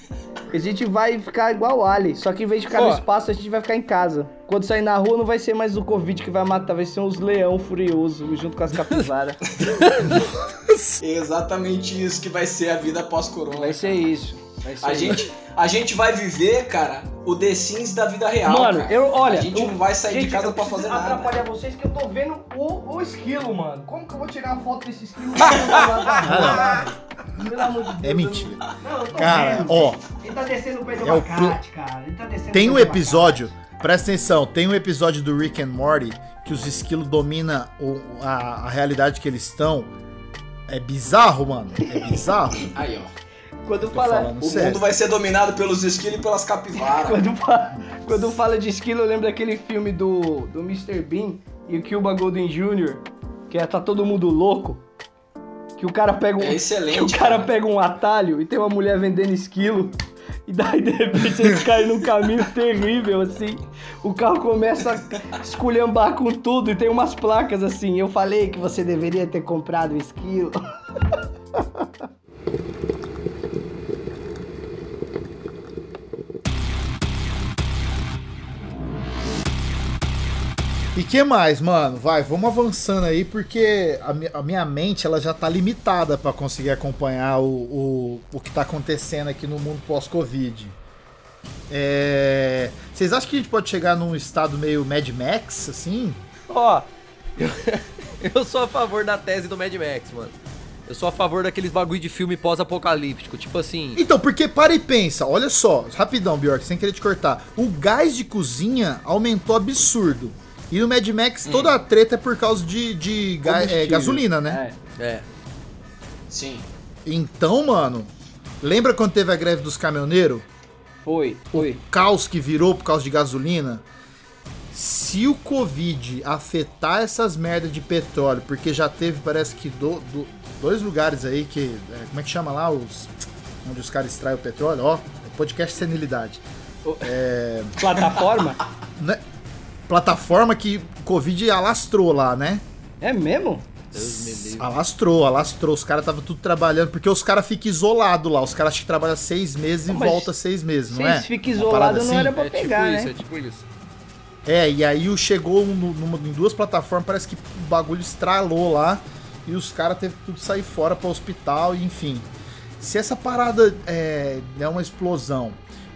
Speaker 4: A gente vai ficar igual o Ali. Só que em vez de ficar no espaço, a gente vai ficar em casa. Quando sair na rua, não vai ser mais o Covid que vai matar, vai ser uns leão furioso junto com as capivaras.
Speaker 5: Exatamente isso que vai ser a vida pós-corona.
Speaker 4: vai ser isso. Vai ser
Speaker 5: A
Speaker 4: isso.
Speaker 5: gente, a gente vai viver, cara, o The Sims da vida real.
Speaker 4: Mano,
Speaker 5: cara.
Speaker 4: eu, olha.
Speaker 5: A gente
Speaker 4: eu-
Speaker 5: não vai sair de
Speaker 4: gente,
Speaker 5: casa
Speaker 4: eu
Speaker 5: pra fazer nada.
Speaker 4: atrapalhar vocês que eu tô vendo o, o esquilo, mano. Como que eu vou tirar a foto desse esquilo? Pelo amor de Deus.
Speaker 2: É mentira.
Speaker 4: Não, eu tô
Speaker 2: Cara,
Speaker 4: vendo.
Speaker 2: ó,
Speaker 4: Ele tá descendo o pé do
Speaker 2: É o
Speaker 4: abacate, cara. Ele tá descendo
Speaker 2: tem
Speaker 4: o
Speaker 2: um episódio, presta atenção, tem um episódio do Rick and Morty que os esquilos dominam o- a, a realidade que eles estão. É bizarro, mano. É bizarro.
Speaker 5: Aí, ó.
Speaker 4: Quando fala,
Speaker 5: O
Speaker 2: sério.
Speaker 5: mundo vai ser dominado pelos esquilos e pelas capivaras.
Speaker 4: quando, fala, quando fala de esquilo, eu lembro daquele filme do, do Mr. Bean e o Cuba Golden Jr., que é Tá Todo Mundo Louco. Que o cara pega um.
Speaker 5: É excelente,
Speaker 4: Que o cara
Speaker 5: cara.
Speaker 4: pega um atalho e tem uma mulher vendendo esquilo. E daí, de repente, eles caem num caminho terrível, assim. O carro começa a esculhambar com tudo e tem umas placas assim. Eu falei que você deveria ter comprado o esquilo.
Speaker 2: E que mais, mano? Vai, vamos avançando aí, porque a, mi- a minha mente ela já tá limitada pra conseguir acompanhar o, o, o que tá acontecendo aqui no mundo pós-Covid. É, Vocês acham que a gente pode chegar num estado meio Mad Max, assim?
Speaker 3: Ó, eu, eu sou a favor da tese do Mad Max, mano. Eu sou a favor daqueles bagulho de filme pós-apocalíptico. Tipo assim.
Speaker 2: Então, porque para e pensa, olha só, rapidão, Bjork, sem querer te cortar. O gás de cozinha aumentou absurdo. E no Mad Max toda a treta é por causa de, de ga- é, gasolina, né?
Speaker 4: É.
Speaker 3: É.
Speaker 5: Sim.
Speaker 2: Então, mano, lembra quando teve a greve dos caminhoneiros?
Speaker 4: Foi, foi.
Speaker 2: caos que virou por causa de gasolina, se o Covid afetar essas merdas de petróleo, porque já teve, parece que do- do- dois lugares aí que. é, como é que chama lá? Os, onde os caras extraem o petróleo? Ó, podcast senilidade.
Speaker 4: Plataforma?
Speaker 2: Plataforma que o Covid alastrou lá, né?
Speaker 4: É mesmo?
Speaker 2: Alastrou, alastrou. Os caras estavam tudo trabalhando, porque os caras ficam isolados lá. Os caras acham que trabalham seis meses e volta seis meses, não
Speaker 4: Se
Speaker 2: é?
Speaker 4: eles ficam
Speaker 2: Uma parada
Speaker 4: isolados, não
Speaker 2: assim?
Speaker 4: era pra
Speaker 3: É tipo
Speaker 4: pegar,
Speaker 3: isso,
Speaker 4: né?
Speaker 3: é tipo isso.
Speaker 2: É, e aí o chegou um numa- em duas plataformas, parece que o bagulho estralou lá e os caras teve que tudo sair fora para hospital, e enfim. Se essa parada é, der uma explosão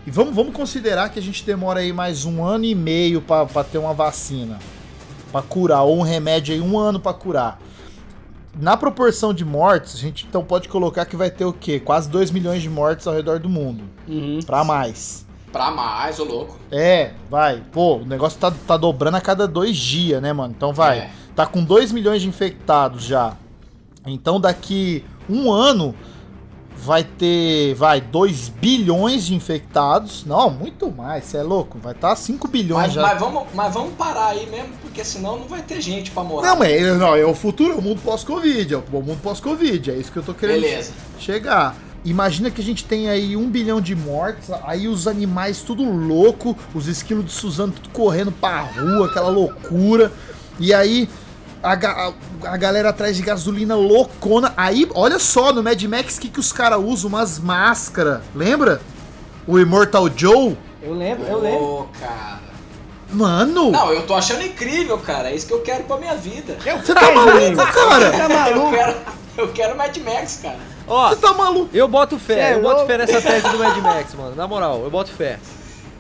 Speaker 2: e vamos, vamos considerar que a gente demora aí mais um ano e meio pra pra ter uma vacina. Pra curar, ou um remédio aí, um ano pra curar. Na proporção de mortes, a gente então pode colocar que vai ter o quê? Quase 2 milhões de mortes ao redor do mundo.
Speaker 4: Uhum.
Speaker 2: Pra mais.
Speaker 5: Pra mais, ô louco.
Speaker 2: É, vai. Pô, o negócio tá, tá dobrando a cada dois dias, né, mano? Então vai.
Speaker 5: É.
Speaker 2: Tá com 2 milhões de infectados já. Então daqui um ano vai ter, vai, 2 bilhões de infectados. Não, muito mais, você é louco. Vai estar tá 5 bilhões
Speaker 5: Mas,
Speaker 2: já.
Speaker 5: mas vamos, mas vamos parar aí mesmo, porque senão não vai ter gente pra morar.
Speaker 2: Não, mas é, não, é o futuro, é o mundo pós-Covid. É o mundo pós-Covid. É isso que eu tô querendo
Speaker 5: Beleza.
Speaker 2: chegar. Imagina que a gente tem aí um bilhão de mortes, aí os animais tudo louco, os esquilos de Suzano tudo correndo pra rua, aquela loucura. E aí a, a- a galera atrás de gasolina loucona. Aí, olha só, no Mad Max, o que, que os caras usam? Umas máscaras. Lembra? O Immortal Joe?
Speaker 4: Eu lembro, eu lembro.
Speaker 5: Ô, cara.
Speaker 2: Mano!
Speaker 5: Não, eu tô achando incrível, cara. É isso que eu quero pra minha vida.
Speaker 2: Você tá maluco, cara?
Speaker 4: Tá
Speaker 5: Eu
Speaker 4: maluco?
Speaker 5: quero, eu quero Mad Max, cara.
Speaker 3: Ó,
Speaker 2: Você tá maluco?
Speaker 3: eu boto fé,
Speaker 4: é
Speaker 3: eu boto
Speaker 4: louco?
Speaker 3: fé nessa tese do Mad Max, mano. Na moral, eu boto fé.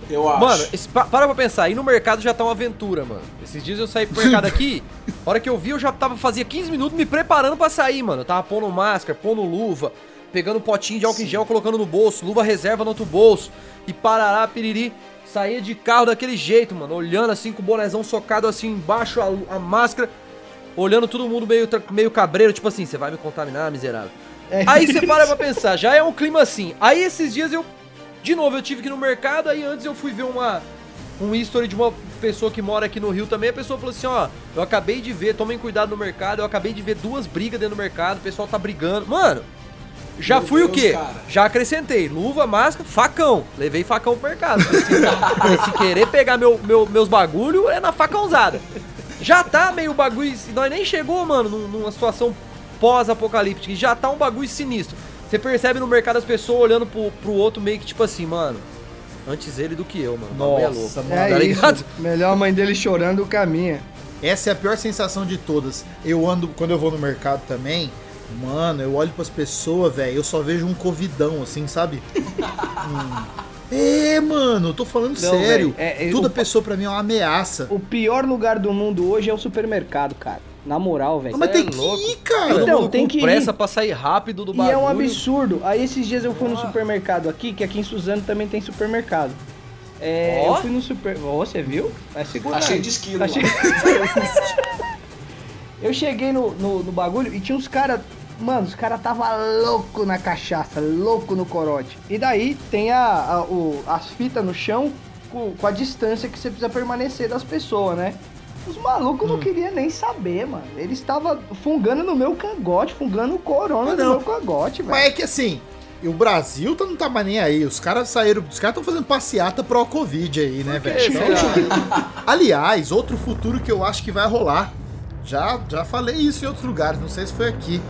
Speaker 5: Eu acho.
Speaker 3: Mano, esse- pa- para pra pensar, ir no mercado já tá uma aventura, mano. Esses dias eu saí pro mercado aqui, a hora que eu vi, eu já tava, fazia 15 minutos me preparando pra sair, mano. Eu tava pondo máscara, pondo luva, pegando potinho de álcool em gel, colocando no bolso, luva reserva no outro bolso, e parará, piriri. Saía de carro daquele jeito, mano, olhando assim, com o bonezão socado assim embaixo, a, a máscara, olhando todo mundo meio, meio cabreiro, tipo assim, você vai me contaminar, miserável.
Speaker 4: É.
Speaker 3: Aí você para pra pensar, já é um clima assim. Aí esses dias eu, de novo, eu tive que ir no mercado, aí antes eu fui ver uma, um history de uma pessoa que mora aqui no Rio também, a pessoa falou assim, ó, eu acabei de ver, tomem cuidado no mercado, eu acabei de ver duas brigas dentro do mercado, o pessoal tá brigando. Mano, já
Speaker 5: Meu
Speaker 3: fui o
Speaker 5: Deus,
Speaker 3: quê?
Speaker 5: cara.
Speaker 3: Já acrescentei, luva, máscara, facão. Levei facão pro mercado. Se, falei, se querer pegar meu, meu- meus bagulho, é na facãozada. Já tá meio bagulho, nós nem chegou, mano, num- numa situação pós-apocalíptica, já tá um bagulho sinistro. Você percebe no mercado as pessoas olhando pro, pro outro meio que tipo assim, mano, antes ele do que eu, mano. É louco.
Speaker 2: Nossa, mano.
Speaker 4: É
Speaker 3: tá ligado?
Speaker 4: isso. Melhor a mãe dele chorando caminha.
Speaker 2: Essa é a pior sensação de todas. Eu ando, quando eu vou no mercado também, mano, eu olho pras pessoas, velho, eu só vejo um covidão, assim, sabe? Hum. É, mano, eu tô falando
Speaker 4: Não,
Speaker 2: sério.
Speaker 4: é- é-
Speaker 2: Toda
Speaker 4: o-
Speaker 2: pessoa pra mim é uma ameaça.
Speaker 4: O pior lugar do mundo hoje é o supermercado, cara. Na moral, velho.
Speaker 2: Ah, mas
Speaker 3: é
Speaker 2: tem que
Speaker 3: louco.
Speaker 2: ir, cara.
Speaker 3: Todo
Speaker 4: Então,
Speaker 3: mundo
Speaker 4: tem
Speaker 3: com
Speaker 4: que ir.
Speaker 3: pressa pra sair rápido do
Speaker 4: E
Speaker 3: bagulho.
Speaker 4: é um absurdo. Aí esses dias eu fui no supermercado aqui, que aqui em Suzano também tem supermercado. É,
Speaker 3: Ó.
Speaker 4: eu fui no super. Ó, você viu? Vai segurar.
Speaker 5: Tá cheio
Speaker 4: aí.
Speaker 5: de esquilo,
Speaker 4: Tá cheio- eu cheguei no, no, no bagulho e tinha uns caras. Mano, os caras tava louco na cachaça, louco no corote. E daí tem a, a- o- as fitas no chão com, com a distância que você precisa permanecer das pessoas, né? Os malucos
Speaker 2: Hum.
Speaker 4: não queriam nem saber, mano. Eles estavam fungando no meu cangote, fungando o corona
Speaker 2: Ah,
Speaker 4: no meu cangote, velho.
Speaker 2: Mas é que assim, o Brasil tá, não tá mais nem aí. Os caras saíram. Os caras estão fazendo passeata pro Covid aí, né, velho? Aliás, outro futuro que eu acho que vai rolar. Já, já falei isso em outros lugares, não sei se foi aqui.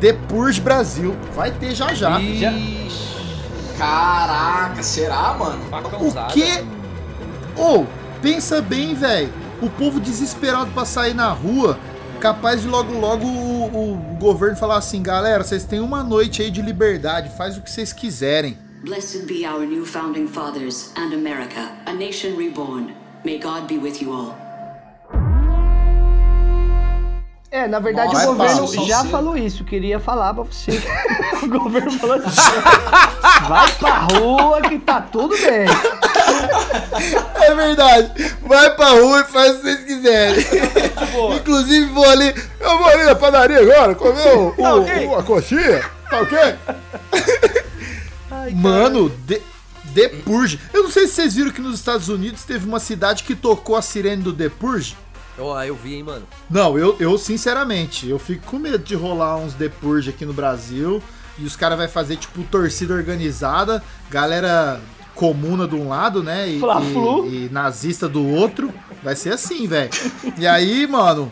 Speaker 2: The Purge Brasil. Vai ter já já.
Speaker 3: Ixi,
Speaker 5: Caraca, será, mano?
Speaker 3: facãozada.
Speaker 2: O quê? Ou, pensa bem, velho. O povo desesperado pra sair na rua, capaz de logo logo o, o governo falar assim, galera, vocês têm uma noite aí de liberdade, faz o que vocês quiserem.
Speaker 9: Blessed be our new founding fathers and America, a nation reborn. May God be with you all.
Speaker 4: É, na verdade
Speaker 5: Nossa,
Speaker 4: o governo já
Speaker 5: cedo.
Speaker 4: falou isso, queria falar pra você. o governo falou assim: vai pra rua que tá tudo bem.
Speaker 2: É verdade. Vai pra rua e faz o que vocês quiserem. Inclusive vou ali. Eu vou ali na padaria agora comer o, o-
Speaker 3: Tá ok.
Speaker 2: o- a coxinha. Tá ok? Mano, The, The Purge. Eu não sei se vocês viram que nos Estados Unidos teve uma cidade que tocou a sirene do The Purge.
Speaker 3: Ó, eu vi, hein, mano.
Speaker 2: Não, eu, eu sinceramente, eu fico com medo de rolar uns The Purge aqui no Brasil. E os caras vai fazer, tipo, torcida organizada, galera comuna de um lado, né? E, e- e nazista do outro. Vai ser assim, velho. E aí, mano.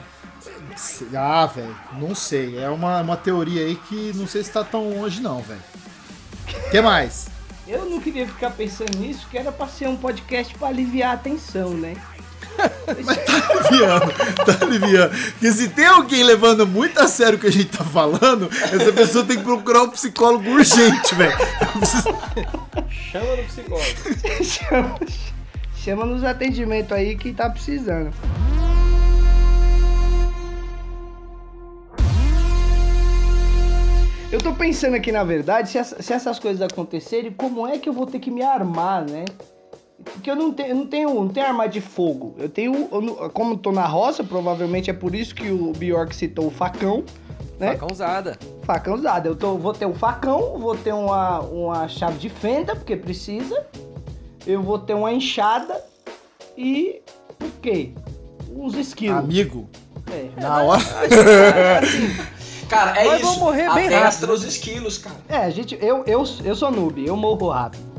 Speaker 2: Ah, velho, não sei. É uma, uma teoria aí que não sei se tá tão longe, não, velho. O que mais?
Speaker 4: Eu não queria ficar pensando nisso, que era pra ser um podcast pra aliviar a tensão, né?
Speaker 2: Mas tá aliviando, tá aliviando. Porque se tem alguém levando muito a sério o que a gente tá falando, essa pessoa tem que procurar um psicólogo urgente, velho.
Speaker 3: Chama no psicólogo.
Speaker 4: chama, chama nos atendimentos aí que tá precisando. Eu tô pensando aqui, na verdade, se, essa- se essas coisas acontecerem, como é que eu vou ter que me armar, né? Porque eu não tenho, eu não tenho, não tenho arma de fogo. Eu tenho, eu não- como eu tô na roça, provavelmente é por isso que o Bjork citou o facão, né?
Speaker 3: Facão usada.
Speaker 4: Facão usado. Eu tô, vou ter um facão, vou ter uma, uma chave de fenda, porque precisa. Eu vou ter uma enxada e o quê? Uns esquilos.
Speaker 2: Amigo,
Speaker 4: É.
Speaker 2: na hora.
Speaker 5: Cara, é
Speaker 3: Nós
Speaker 5: isso.
Speaker 3: vamos morrer bem rápido.
Speaker 5: os esquilos, cara.
Speaker 4: É, gente, eu, eu, eu sou noob, eu morro rápido.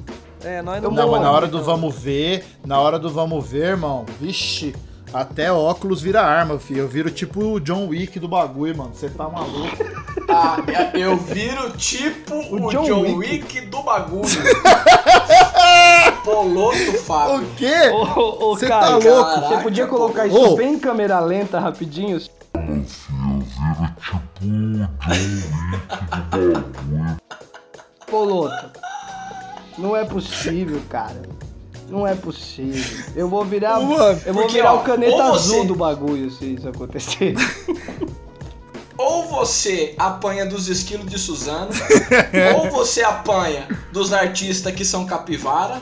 Speaker 3: É, nós não,
Speaker 2: Não, mas na hora do
Speaker 3: então.
Speaker 2: vamos ver, na hora do vamos ver, irmão, vixe, até óculos vira arma, filho. Eu viro tipo o John Wick do bagulho, mano. Você tá maluco.
Speaker 5: Ah, eu viro tipo o,
Speaker 4: John
Speaker 5: John,
Speaker 4: Wick.
Speaker 5: Wick. do bagulho. Poloto, Fábio.
Speaker 2: O quê? Você
Speaker 4: cara,
Speaker 2: tá louco?
Speaker 4: Você podia colocar isso
Speaker 2: Ô.
Speaker 4: bem em câmera lenta, rapidinho? Poloto. Não é possível, cara. Não é possível. Eu vou virar.
Speaker 2: Mano,
Speaker 4: eu vou
Speaker 5: porque,
Speaker 4: virar
Speaker 5: ó,
Speaker 4: o caneta azul
Speaker 5: você-
Speaker 4: do bagulho se isso acontecer.
Speaker 5: Ou você apanha dos esquilos de Suzano, ou você apanha dos artistas que são capivara,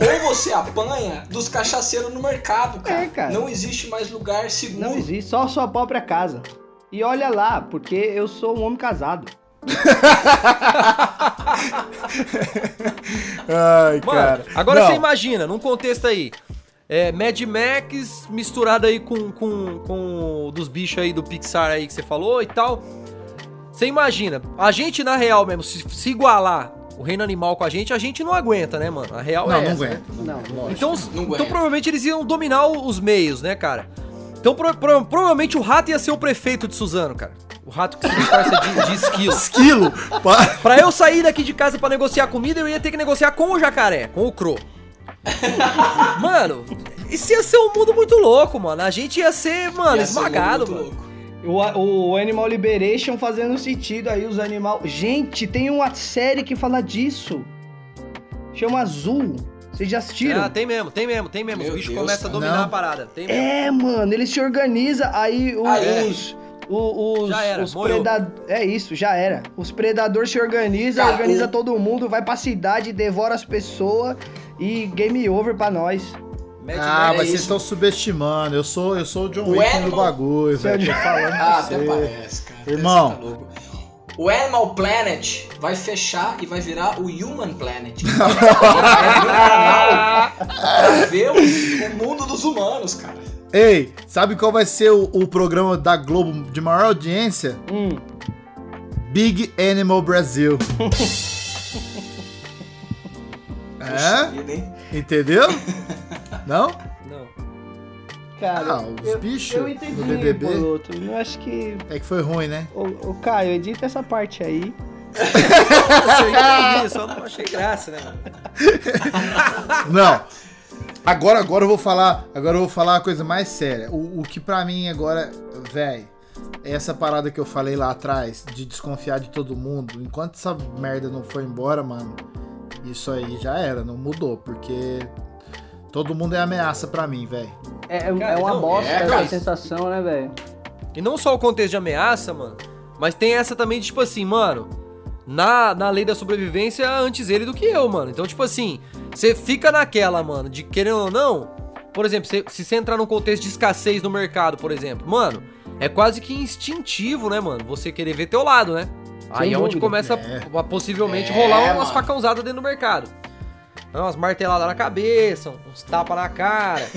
Speaker 5: ou você apanha dos cachaceiros no mercado, cara.
Speaker 4: É, cara.
Speaker 5: Não existe mais lugar seguro.
Speaker 4: Não existe, só a sua própria casa. E olha lá, porque eu sou um homem casado.
Speaker 2: Ai,
Speaker 3: Mano,
Speaker 2: cara.
Speaker 3: agora
Speaker 2: Não,
Speaker 3: você imagina, num contexto aí. É, Mad Max misturado aí com, com, com o dos bichos aí do Pixar aí que você falou e tal. Você imagina, a gente na real mesmo, se, se igualar o reino animal com a gente, a gente não aguenta, né, mano? A real
Speaker 2: Não,
Speaker 3: é
Speaker 2: não
Speaker 3: essa,
Speaker 2: aguenta.
Speaker 3: né?
Speaker 4: Não,
Speaker 2: Lógico.
Speaker 3: Então,
Speaker 5: Não
Speaker 3: então
Speaker 5: aguenta.
Speaker 3: provavelmente eles iam dominar os meios, né, cara? Então pro- pro- provavelmente o rato ia ser o prefeito de Suzano, cara. O rato que se disfarça de, de esquilo.
Speaker 2: Esquilo.
Speaker 3: Pra eu sair daqui de casa pra negociar comida, eu ia ter que negociar com o jacaré, com o Cro. mano, isso ia ser um mundo muito louco, mano. A gente ia ser, mano,
Speaker 5: Ia ser
Speaker 3: esmagado,
Speaker 5: muito
Speaker 3: mano.
Speaker 5: louco.
Speaker 4: O, o Animal Liberation fazendo sentido aí, os animais. Gente, tem uma série que fala disso. Chama Azul. Vocês já assistiram?
Speaker 3: Ah, tem mesmo, tem mesmo, tem mesmo.
Speaker 5: Meu
Speaker 3: Os bichos
Speaker 5: Deus,
Speaker 3: começam a dominar
Speaker 2: Não.
Speaker 3: a parada. Tem mesmo.
Speaker 4: É, mano, eles se organizam, aí o-
Speaker 5: Ah, é?
Speaker 4: os. O- Os,
Speaker 3: Já era,
Speaker 4: os É isso, já era. Os predadores se organizam, organiza
Speaker 5: o-
Speaker 4: todo mundo, vai pra cidade, devora as pessoas e game over pra nós.
Speaker 3: Mad
Speaker 2: Ah, mas vocês
Speaker 5: isso.
Speaker 2: estão subestimando. Eu sou, eu sou o John
Speaker 5: O
Speaker 2: Wick do bagulho, velho. Tô falando
Speaker 5: Ah,
Speaker 2: pra
Speaker 5: até
Speaker 2: você.
Speaker 5: parece, cara.
Speaker 2: Irmão.
Speaker 5: você tá. O Animal Planet vai fechar e vai virar o Human Planet. Vai abrir um canal pra ver o, o mundo dos humanos, cara.
Speaker 2: Ei, sabe qual vai ser o, o programa da Globo de maior audiência?
Speaker 4: Hum.
Speaker 2: Big Animal Brasil. É?
Speaker 5: vida?
Speaker 2: Entendeu? Não?
Speaker 3: Não.
Speaker 4: Cara,
Speaker 2: Ah, os
Speaker 4: eu,
Speaker 2: bichos
Speaker 4: eu entendi,
Speaker 2: do BBB.
Speaker 4: Boloto. Eu acho que.
Speaker 2: É que foi ruim, né?
Speaker 4: Ô, ô, Caio, edita essa parte aí.
Speaker 3: Eu entendi, só não achei graça, né, mano?
Speaker 2: Não. Agora, agora eu vou falar, agora eu vou falar uma coisa mais séria. O, o que pra mim agora, velho, é essa parada que eu falei lá atrás de desconfiar de todo mundo. Enquanto essa merda não for embora, mano, isso aí já era, não mudou, porque todo mundo é ameaça pra mim, velho.
Speaker 4: É,
Speaker 3: Cara,
Speaker 4: é uma
Speaker 3: não,
Speaker 4: bosta
Speaker 5: é,
Speaker 4: essa
Speaker 5: cara.
Speaker 4: sensação, né, velho?
Speaker 3: E não só o contexto de ameaça, mano, mas tem essa também de, tipo assim, mano, na, na lei da sobrevivência, antes ele do que eu, mano. Então, tipo assim, você fica naquela, mano, de querendo ou não, por exemplo, cê- se você entrar num contexto de escassez no mercado, por exemplo, mano, é quase que instintivo, né, mano, você querer ver teu lado, né? Aí é onde começa
Speaker 2: É.
Speaker 3: a, a possivelmente
Speaker 5: É,
Speaker 3: rolar umas facãozadas dentro do mercado. Umas marteladas na cabeça, uns tapas na cara.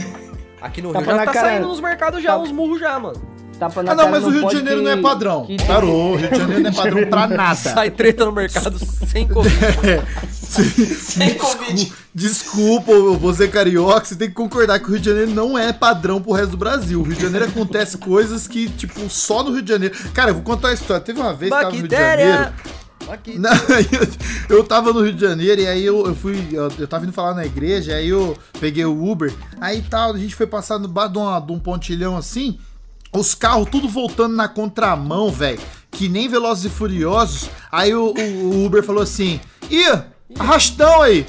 Speaker 3: Aqui no Rio
Speaker 4: Tapa
Speaker 3: já tá
Speaker 4: cara.
Speaker 3: saindo nos mercados já,
Speaker 4: Tapa-
Speaker 3: uns murros já, mano.
Speaker 4: Tapa na
Speaker 2: Ah, não,
Speaker 4: cara
Speaker 2: mas o Rio de Janeiro
Speaker 4: que-
Speaker 2: não é padrão.
Speaker 4: que-
Speaker 2: Parou, o Rio de Janeiro não é padrão pra nada.
Speaker 3: Sai treta no mercado sem Covid.
Speaker 5: Sem Covid.
Speaker 2: Desculpa, você carioca, você tem que concordar que o Rio de Janeiro não é padrão pro resto do Brasil. O Rio de Janeiro acontece coisas que, tipo, só no Rio de Janeiro. Cara, eu vou contar uma história. Teve uma vez que eu tava no Rio de. Janeiro. Não, eu, eu tava no Rio de Janeiro e aí eu, eu fui. Eu, eu tava indo falar na igreja, aí eu peguei o Uber, aí tal, a gente foi passar no bar de, uma- de um pontilhão assim, os carros tudo voltando na contramão, velho. Que nem Velozes e Furiosos. Aí o, o- o Uber falou assim: Ih, arrastão aí.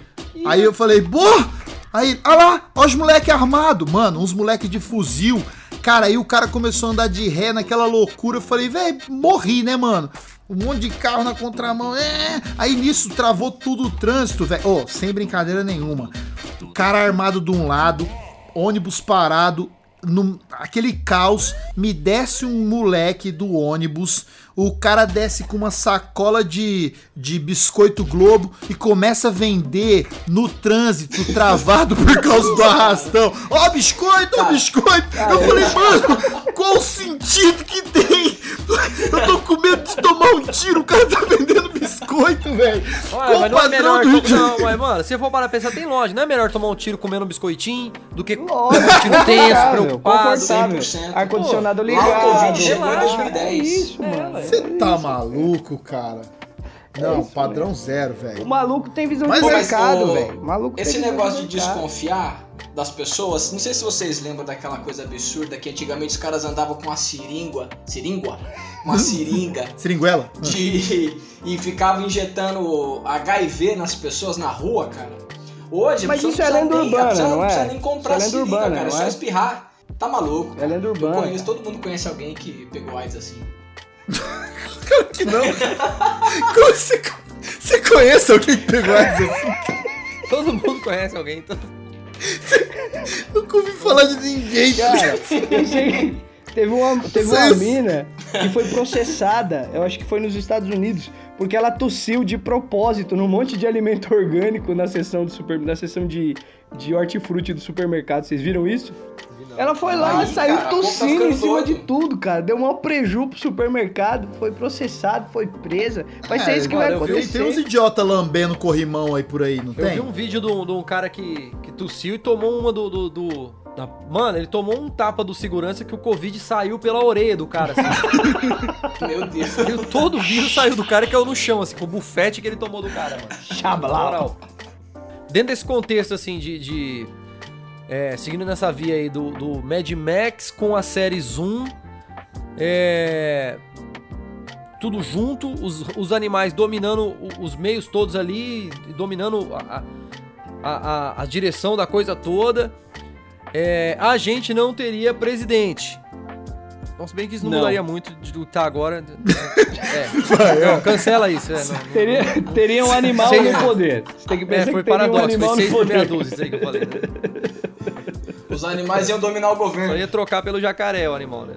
Speaker 2: Aí eu falei, boa! Aí, olha lá, ó os moleque armado, mano, uns moleque de fuzil. Cara, aí o cara começou a andar de ré naquela loucura. Eu falei, velho, morri, né, mano? Um monte de carro na contramão. É. Aí nisso travou tudo o trânsito, velho. Ô, sem brincadeira nenhuma. O cara armado de um lado, ônibus parado, num, aquele caos, me desce um moleque do ônibus, o cara desce com uma sacola de, de biscoito Globo e começa a vender no trânsito travado por causa do arrastão. Ó, biscoito, ó, biscoito! Eu falei, mano, qual o sentido que tem? Eu tô com medo de tomar um tiro, o cara tá vendendo biscoito, velho.
Speaker 3: Olha,
Speaker 2: Qual
Speaker 3: mas
Speaker 2: o
Speaker 3: não é
Speaker 2: padrão
Speaker 3: melhor.
Speaker 2: do?
Speaker 3: Não, mas, mano, se for para pensar, tem lógica. Não é melhor tomar um tiro comendo um biscoitinho do que um
Speaker 4: Lógico,
Speaker 3: tiro tenso, preocupado.
Speaker 4: confortável.
Speaker 5: 100%.
Speaker 4: Ar-condicionado ligado.
Speaker 5: lá o Covid
Speaker 3: chegou em
Speaker 5: 2010.
Speaker 4: É isso, mano.
Speaker 2: Você tá maluco, cara? Não, padrão zero,
Speaker 4: O
Speaker 2: velho.
Speaker 4: maluco tem visão
Speaker 2: Mas
Speaker 4: de
Speaker 2: é-
Speaker 4: mercado, velho. O Maluco
Speaker 5: Esse negócio de
Speaker 4: mercado.
Speaker 5: desconfiar das pessoas, não sei se vocês lembram daquela coisa absurda que antigamente os caras andavam com uma seringa, seringa? Uma seringa
Speaker 2: Seringuela?
Speaker 5: de e ficavam injetando HIV nas pessoas na rua, cara. Hoje,
Speaker 4: Mas isso é lenda
Speaker 5: nem-
Speaker 4: urbana,
Speaker 5: pessoa
Speaker 4: não
Speaker 5: não
Speaker 4: é?
Speaker 5: precisa nem comprar
Speaker 4: Isso é
Speaker 5: seringa,
Speaker 4: urbana,
Speaker 5: cara. É só
Speaker 4: é?
Speaker 5: espirrar. Tá maluco.
Speaker 4: É lenda
Speaker 5: Eu
Speaker 4: urbana.
Speaker 5: conheço, todo mundo conhece alguém que pegou AIDS assim.
Speaker 2: Que não. Como você, você conhece alguém que pegou AIDS assim?
Speaker 3: Todo mundo conhece alguém. Então...
Speaker 2: Nunca ouvi falar de ninguém,
Speaker 4: Cara. Teve uma, teve uma mina que foi processada, eu acho que foi nos Estados Unidos, porque ela tossiu de propósito num monte de alimento orgânico na seção, do super, na seção de, de hortifruti do supermercado. Vocês viram isso? Ela foi lá,
Speaker 5: Aí,
Speaker 4: saiu
Speaker 5: cara,
Speaker 4: tossindo em cima de tudo, cara. Deu maior preju pro supermercado, foi processado, foi presa. Vai ser
Speaker 2: É,
Speaker 4: isso que vai
Speaker 3: eu vi-
Speaker 2: Tem,
Speaker 4: acontecer.
Speaker 2: tem uns idiotas lambendo corrimão aí por aí, não
Speaker 3: Eu
Speaker 2: tem?
Speaker 3: vi um vídeo de um, cara que, que tossiu e tomou uma do. do, do- Mano, ele tomou um tapa do segurança que o Covid saiu pela orelha do cara, assim.
Speaker 5: Meu Deus.
Speaker 3: Saiu- Todo o vírus saiu do cara e caiu no chão, assim, com o bufete que ele tomou do cara, mano. Moral. Dentro desse contexto, assim, de. de, é, seguindo nessa via aí do, do Mad Max com a série Zoom. É. Tudo junto, os, os animais dominando os meios todos ali, dominando a, a, a- a direção da coisa toda. É, a gente não teria presidente. Nossa, bem que isso não,
Speaker 4: Não.
Speaker 3: mudaria muito de do que tá agora. É. Não, cancela isso. É, não, não.
Speaker 4: Teria, teria um animal
Speaker 3: Sei-
Speaker 4: no poder. Você tem que
Speaker 3: É,
Speaker 4: pensar
Speaker 3: foi
Speaker 4: que teria um
Speaker 3: paradoxo,
Speaker 4: animal
Speaker 3: foi
Speaker 4: no
Speaker 3: 6 por
Speaker 4: poder.
Speaker 3: meia dúzia, isso aí que eu falei. Né?
Speaker 5: Os animais iam dominar o
Speaker 3: Só
Speaker 5: governo.
Speaker 3: ia trocar pelo jacaré o animal, né?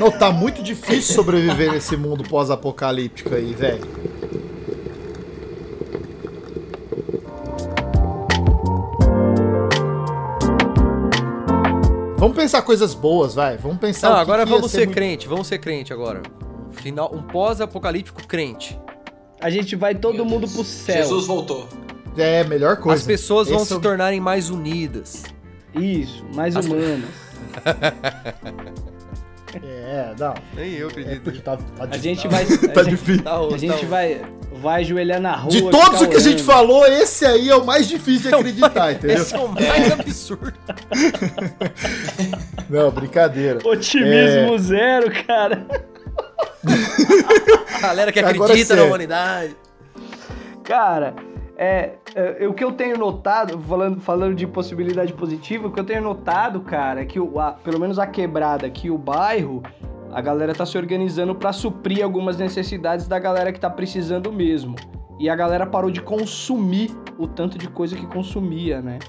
Speaker 2: Não, tá muito difícil sobreviver nesse mundo pós-apocalíptico aí, velho. Vamos pensar coisas boas, vai. Vamos pensar
Speaker 3: Não,
Speaker 2: o que
Speaker 3: agora
Speaker 2: que ia
Speaker 3: vamos ser
Speaker 2: muito-
Speaker 3: crente, vamos ser crente agora. Um, final, um pós-apocalíptico crente.
Speaker 4: A gente vai todo
Speaker 5: Meu
Speaker 4: mundo
Speaker 5: Deus.
Speaker 4: pro céu.
Speaker 5: Jesus voltou.
Speaker 2: É, melhor coisa.
Speaker 3: As pessoas vão
Speaker 2: Esse
Speaker 3: se
Speaker 2: é o-
Speaker 3: tornarem mais unidas.
Speaker 4: Isso, mais
Speaker 3: As-
Speaker 4: humanas.
Speaker 2: É, não.
Speaker 3: Nem eu
Speaker 2: É
Speaker 3: acredito.
Speaker 2: porque tá, tá
Speaker 4: A gente vai.
Speaker 2: Tá
Speaker 4: a gente,
Speaker 2: difícil.
Speaker 3: Tá,
Speaker 4: a gente vai, vai ajoelhar na rua.
Speaker 2: De todos o que a gente falou, esse aí é o mais difícil de acreditar, entendeu?
Speaker 3: Esse é o mais absurdo.
Speaker 2: Não, brincadeira.
Speaker 4: Otimismo
Speaker 2: É.
Speaker 4: zero, cara.
Speaker 3: Galera que acredita na
Speaker 2: sério.
Speaker 3: humanidade.
Speaker 4: Cara, é, é, o que eu tenho notado, falando, falando de possibilidade positiva, o que eu tenho notado, cara, é que o, a- pelo menos a quebrada aqui, o bairro, a galera tá se organizando pra suprir algumas necessidades da galera que tá precisando mesmo. E a galera parou de consumir o tanto de coisa que consumia, né?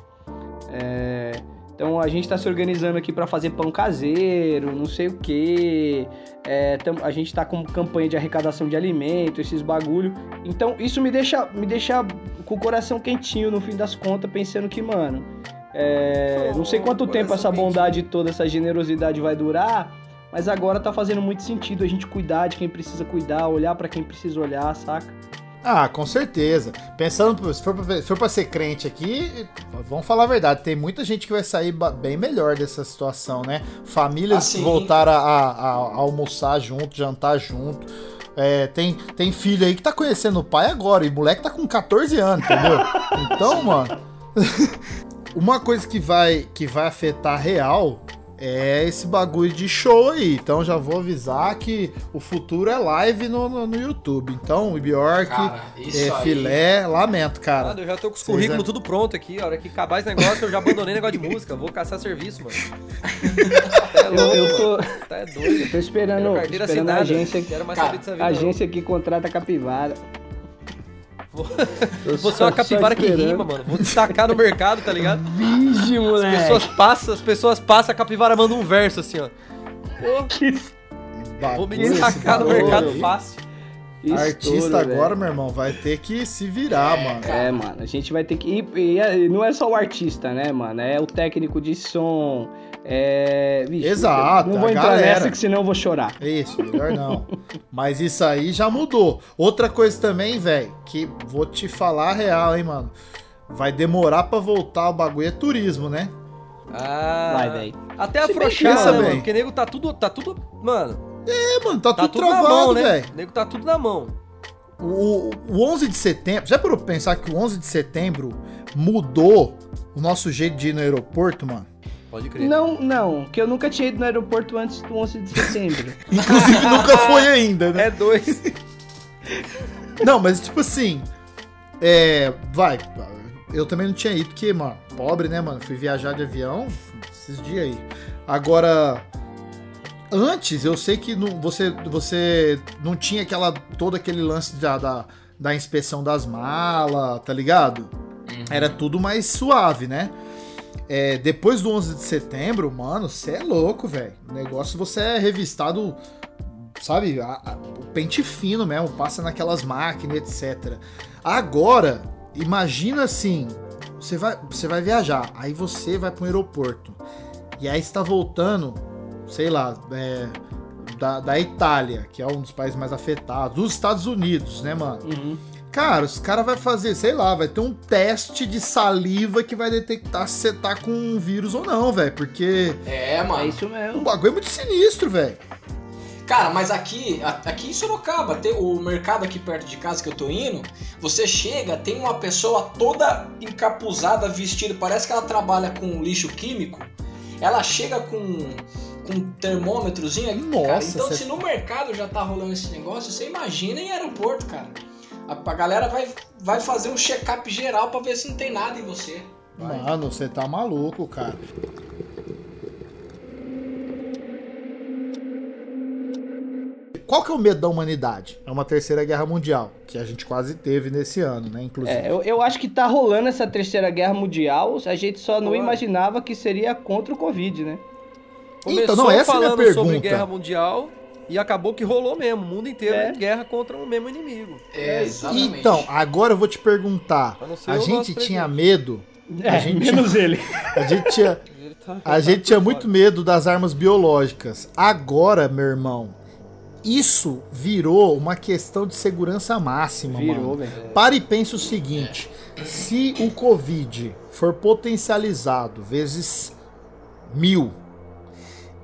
Speaker 4: É, então a gente tá se organizando aqui pra fazer pão caseiro, não sei o quê. É, a gente tá com campanha de arrecadação de alimento, esses bagulho. Então isso me deixa, me deixa com o coração quentinho no fim das contas, pensando que, mano, é, não sei quanto
Speaker 3: Oh,
Speaker 4: tempo essa bondade toda, essa generosidade vai durar, mas agora tá fazendo muito sentido a gente cuidar de quem precisa cuidar, olhar pra quem precisa olhar, saca?
Speaker 2: Ah, com certeza. Pensando, se for, pra, se for pra ser crente aqui, vamos falar a verdade, tem muita gente que vai sair bem melhor dessa situação, né? Famílias
Speaker 5: Ah, sim.
Speaker 2: voltaram a, a- a almoçar junto, jantar junto. É, tem, tem filho aí que tá conhecendo o pai agora, e moleque tá com 14 anos, entendeu? Então, mano. uma coisa que vai, que vai afetar real é esse bagulho de show aí. Então já vou avisar que o futuro é live no, no, no YouTube. Então, o Bjork,
Speaker 5: Cara,
Speaker 2: é, filé, lamento, cara.
Speaker 3: Mano, eu já tô com os currículos
Speaker 2: é-
Speaker 3: tudo pronto aqui. A hora que acabar esse negócio, eu já abandonei negócio de música. Vou caçar serviço, mano. Tá
Speaker 4: Eu,
Speaker 3: louco,
Speaker 4: eu tô,
Speaker 3: mano. Tá é doido.
Speaker 4: eu tô esperando, tô esperando a agência,
Speaker 3: Quero mais
Speaker 5: Cara,
Speaker 3: saber dessa vida.
Speaker 4: a
Speaker 3: não.
Speaker 4: agência que contrata a capivara.
Speaker 3: Vou-
Speaker 4: Eu
Speaker 3: Vou ser
Speaker 4: só-
Speaker 3: uma capivara que rima, mano. Vou destacar no mercado, tá ligado?
Speaker 4: Vige,
Speaker 3: As
Speaker 4: moleque.
Speaker 3: pessoas passam, as pessoas passam, a capivara manda um verso assim, ó. Vou me destacar no mercado
Speaker 2: bagulho.
Speaker 3: fácil.
Speaker 4: Estouro,
Speaker 2: Artista
Speaker 4: velho.
Speaker 2: agora, meu irmão, vai ter que se virar, mano.
Speaker 4: É, mano, a gente vai ter que ir. E, e não é só o artista, né, mano? É o técnico de som. É. Vixe,
Speaker 2: Exato,
Speaker 4: Não vou entrar
Speaker 2: galera.
Speaker 4: nessa que senão eu vou chorar.
Speaker 2: Isso, melhor não. Mas isso aí já mudou. Outra coisa também, velho, que vou te falar a real, hein, mano. Vai demorar pra voltar o bagulho é turismo, né?
Speaker 3: Ah.
Speaker 4: Vai, velho.
Speaker 3: Até afrouxar, né,
Speaker 2: bem.
Speaker 3: mano? Porque nego tá tudo. Tá tudo. Mano,
Speaker 2: É, mano, tá,
Speaker 3: tá
Speaker 2: tudo,
Speaker 3: tudo
Speaker 2: travado,
Speaker 3: mão, né?
Speaker 2: velho.
Speaker 3: Nego tá tudo na mão.
Speaker 2: O, o 11 de setembro, já parou pra pensar que o 11 de setembro mudou o nosso jeito de ir no aeroporto, mano?
Speaker 3: Pode crer.
Speaker 4: Não, não, que eu nunca tinha ido no aeroporto antes do 11 de setembro.
Speaker 2: Inclusive nunca foi ainda, né?
Speaker 3: É dois.
Speaker 2: Não, mas tipo assim, é, vai, eu também não tinha ido, porque, mano, pobre, né, mano? Fui viajar de avião esses dias aí. Agora, antes eu sei que não, você, você não tinha aquela, todo aquele lance da, da, da inspeção das malas, tá ligado? Era tudo mais suave, né? É, depois do 11 de setembro, mano, você é louco, velho. O negócio você é revistado, sabe? A- a- o pente fino mesmo, passa naquelas máquinas, etc. Agora, imagina assim: você vai, você vai viajar, aí você vai para um aeroporto, e aí está voltando, sei lá, é, da, da Itália, que é um dos países mais afetados, dos Estados Unidos, né, mano?
Speaker 4: Uhum.
Speaker 2: Cara, os caras vai fazer, sei lá, vai ter um teste de saliva que vai detectar se você tá com um vírus ou não, velho. Porque
Speaker 5: É,
Speaker 4: É
Speaker 5: mano.
Speaker 4: isso
Speaker 2: o
Speaker 4: mesmo.
Speaker 2: bagulho é muito sinistro, velho.
Speaker 5: Cara, mas aqui, aqui em Sorocaba, tem o mercado aqui perto de casa que eu tô indo, você chega, tem uma pessoa toda encapuzada, vestida, parece que ela trabalha com lixo químico. Ela chega com com um termômetrozinho aqui, cara.
Speaker 2: Nossa,
Speaker 5: Então,
Speaker 2: cê-
Speaker 5: se no mercado já tá rolando esse negócio, você imagina em aeroporto, cara. A, a galera vai, vai fazer um check-up geral pra ver se não tem nada em você.
Speaker 2: Mano, você tá maluco, cara. Qual que é o medo da humanidade? É uma terceira guerra mundial, que a gente quase teve nesse ano, né? Inclusive.
Speaker 4: É, eu, eu acho que tá rolando essa terceira guerra mundial, a gente só não
Speaker 3: Rolando.
Speaker 4: imaginava que seria contra o Covid, né?
Speaker 3: Começou
Speaker 2: Então, não, essa é a minha
Speaker 3: falando sobre
Speaker 2: pergunta.
Speaker 3: guerra mundial e acabou que rolou mesmo. O mundo inteiro
Speaker 4: É.
Speaker 3: em guerra contra o mesmo inimigo.
Speaker 5: É, exatamente.
Speaker 2: Então, agora eu vou te perguntar.
Speaker 3: A
Speaker 2: A gente tinha medo. A
Speaker 4: É,
Speaker 2: gente,
Speaker 4: menos ele.
Speaker 2: a gente tinha,
Speaker 3: tá-
Speaker 2: A gente tinha muito medo das armas biológicas. Agora, meu irmão, isso virou uma questão de segurança máxima,
Speaker 4: Virou,
Speaker 2: mano.
Speaker 4: velho.
Speaker 2: Para e pense o seguinte: se o Covid for potencializado vezes mil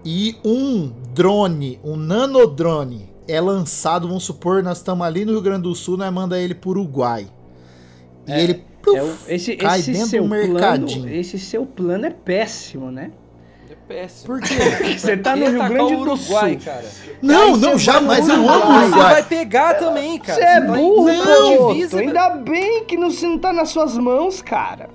Speaker 2: e um drone, um nanodrone, é lançado, vamos supor, nós estamos ali no Rio Grande do Sul, nós manda ele pro Uruguai. E ele
Speaker 4: É o- esse,
Speaker 2: cai
Speaker 4: esse
Speaker 2: dentro
Speaker 4: seu
Speaker 2: do
Speaker 4: plano,
Speaker 2: mercadinho.
Speaker 4: esse seu plano é péssimo, né?
Speaker 3: É péssimo.
Speaker 2: Por quê?
Speaker 4: Você tá no Rio Grande do
Speaker 3: Uruguai,
Speaker 4: Sul.
Speaker 3: cara.
Speaker 2: Não,
Speaker 4: Aí
Speaker 2: não, jamais eu amo o
Speaker 4: Uruguai.
Speaker 3: Você vai pegar também, cara.
Speaker 4: Você é burro, garoto.
Speaker 3: divisa,
Speaker 4: Ainda bem que não, você não tá nas suas mãos, cara.